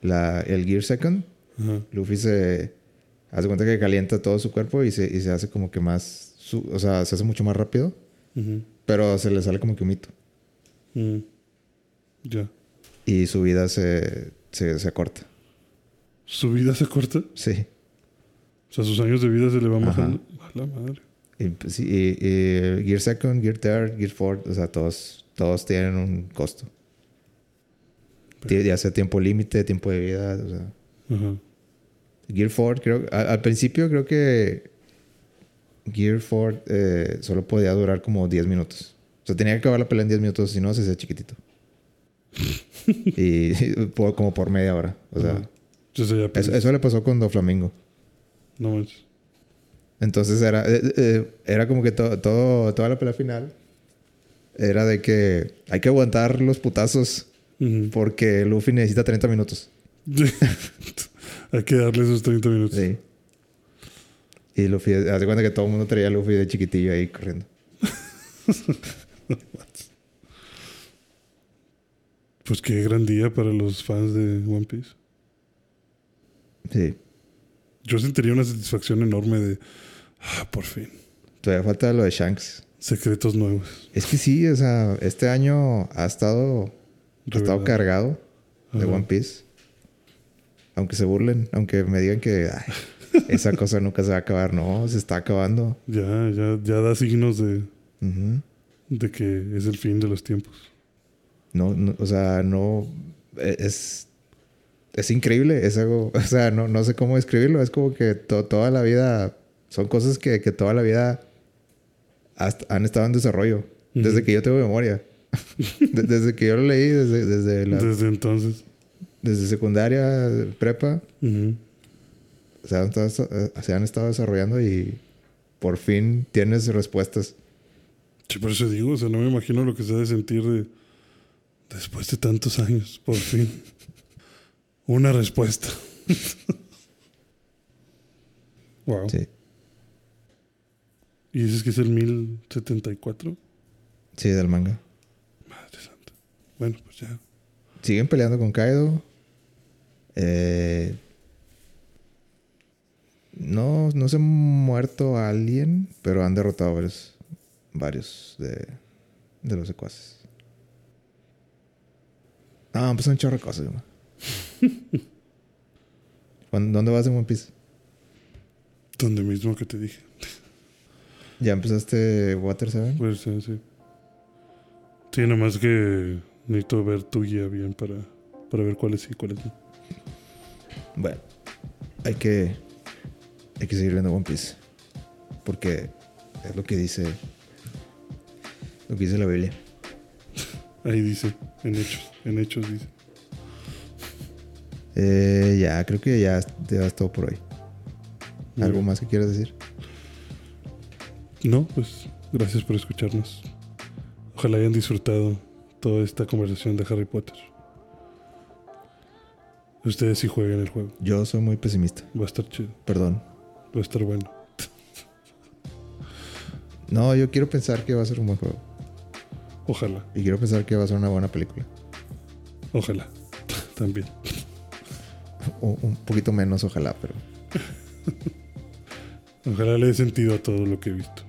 La, el Gear Second, Ajá. Luffy se hace cuenta que calienta todo su cuerpo y se, y se hace como que más. su- o sea, se hace mucho más rápido, Ujú. pero se le sale como que un mito. Mm. Ya. Y su vida se, se, se acorta. ¿Su vida se corta? Sí. O sea, sus años de vida se le van bajando. A la madre. Y, pues, sí, y- y Gear Second, Gear Third, Gear Fourth, o sea, todos, todos tienen un costo. Tie- Ya sea tiempo límite, tiempo de vida, o sea. Ajá. Gear 4, creo, a- al principio creo que Gear 4 eh, solo podía durar como 10 minutos. O sea, tenía que acabar la pelea en 10 minutos, si no, se hacía chiquitito. y por- como por media hora. O sea. Entonces ya eso, eso le pasó con Doflamingo. No manches. Entonces era, eh, eh, era como que to- todo, toda la pelea final era de que hay que aguantar los putazos porque Luffy necesita 30 minutos. Hay que darle esos 30 minutos. Sí. Y Luffy, hace cuenta que todo el mundo traía a Luffy de chiquitillo ahí corriendo. Pues qué gran día para los fans de One Piece. Sí. Yo sentiría una satisfacción enorme de. Ah, por fin. Todavía falta lo de Shanks. Secretos nuevos. Es que sí, o sea, este año ha estado, ha estado cargado de Ajá. One Piece. Aunque se burlen, aunque me digan que "Ay, esa cosa nunca se va a acabar. No, se está acabando. Ya, ya, ya da signos de, de que es el fin de los tiempos. no, no, o sea, no. e- Es. Es increíble. Es algo. O sea, no, no sé cómo describirlo. Es como que to- toda la vida. Son cosas que, que toda la vida hasta- han estado en desarrollo. Desde que yo tengo memoria. De- desde que yo lo leí, desde, desde, la, Desde entonces. Desde secundaria, prepa, se han, estado, eh, se han estado desarrollando y por fin tienes respuestas. Sí, por eso digo, o sea, no me imagino lo que se ha de sentir de después de tantos años, por fin. Una respuesta. wow. Sí, ¿Y dices que es el 1074? sí, del manga. Madre santa. Bueno, pues ya. Siguen peleando con Kaido. Eh, no, no se ha muerto alguien, pero han derrotado varios, varios de, de los secuaces. Ah, pues un chorro de cosas. güey. ¿Cuándo- ¿Dónde vas en One Piece? Donde mismo que te dije. ¿Ya empezaste Water 7? Pues sí, sí. Sí, nada más que necesito ver tu guía bien para, para ver cuáles sí y cuáles no. Bueno, hay que, hay que seguir viendo One Piece. Porque es lo que dice, lo que dice la Biblia. Ahí dice, en hechos, en hechos dice. Eh, ya, creo que ya te das todo por hoy. ¿Algo más que quieras decir? No, pues gracias por escucharnos. Ojalá hayan disfrutado toda esta conversación de Harry Potter. Ustedes sí jueguen el juego. Yo soy muy pesimista. Va a estar chido. Perdón. Va a estar bueno. No, yo quiero pensar que va a ser un buen juego. Ojalá, Y quiero pensar que va a ser una buena película. ojalá. También. O un poquito menos, ojalá, pero. Ojalá le dé sentido a todo lo que he visto.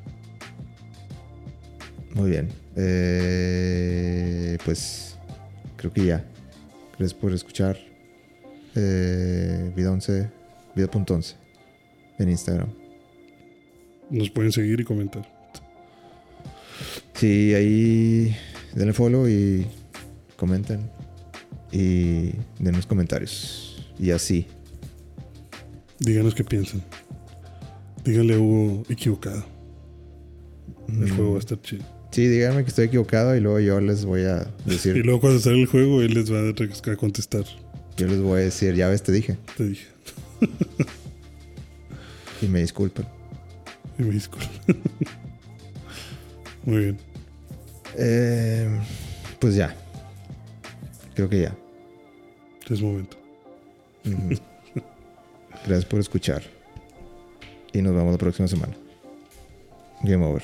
Muy bien. Eh, pues creo que ya. Gracias por escuchar. Eh, vida 11, vida.11 en Instagram. Nos pueden seguir y comentar. Sí, ahí denle follow y comenten. Y denos comentarios. Y así. Díganos qué piensan. Díganle a Hugo equivocado. El Mm, juego va a estar chido. Sí, díganme que estoy equivocado y luego yo les voy a Y decir. luego cuando sale el juego, él les va a contestar. Yo les voy a decir, ya ves, te dije. Te dije. Y me disculpen. Y me disculpo. Muy bien. Eh, pues ya. Creo que ya. Es momento. Gracias por escuchar. Y nos vemos la próxima semana. Game over.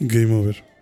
Game over.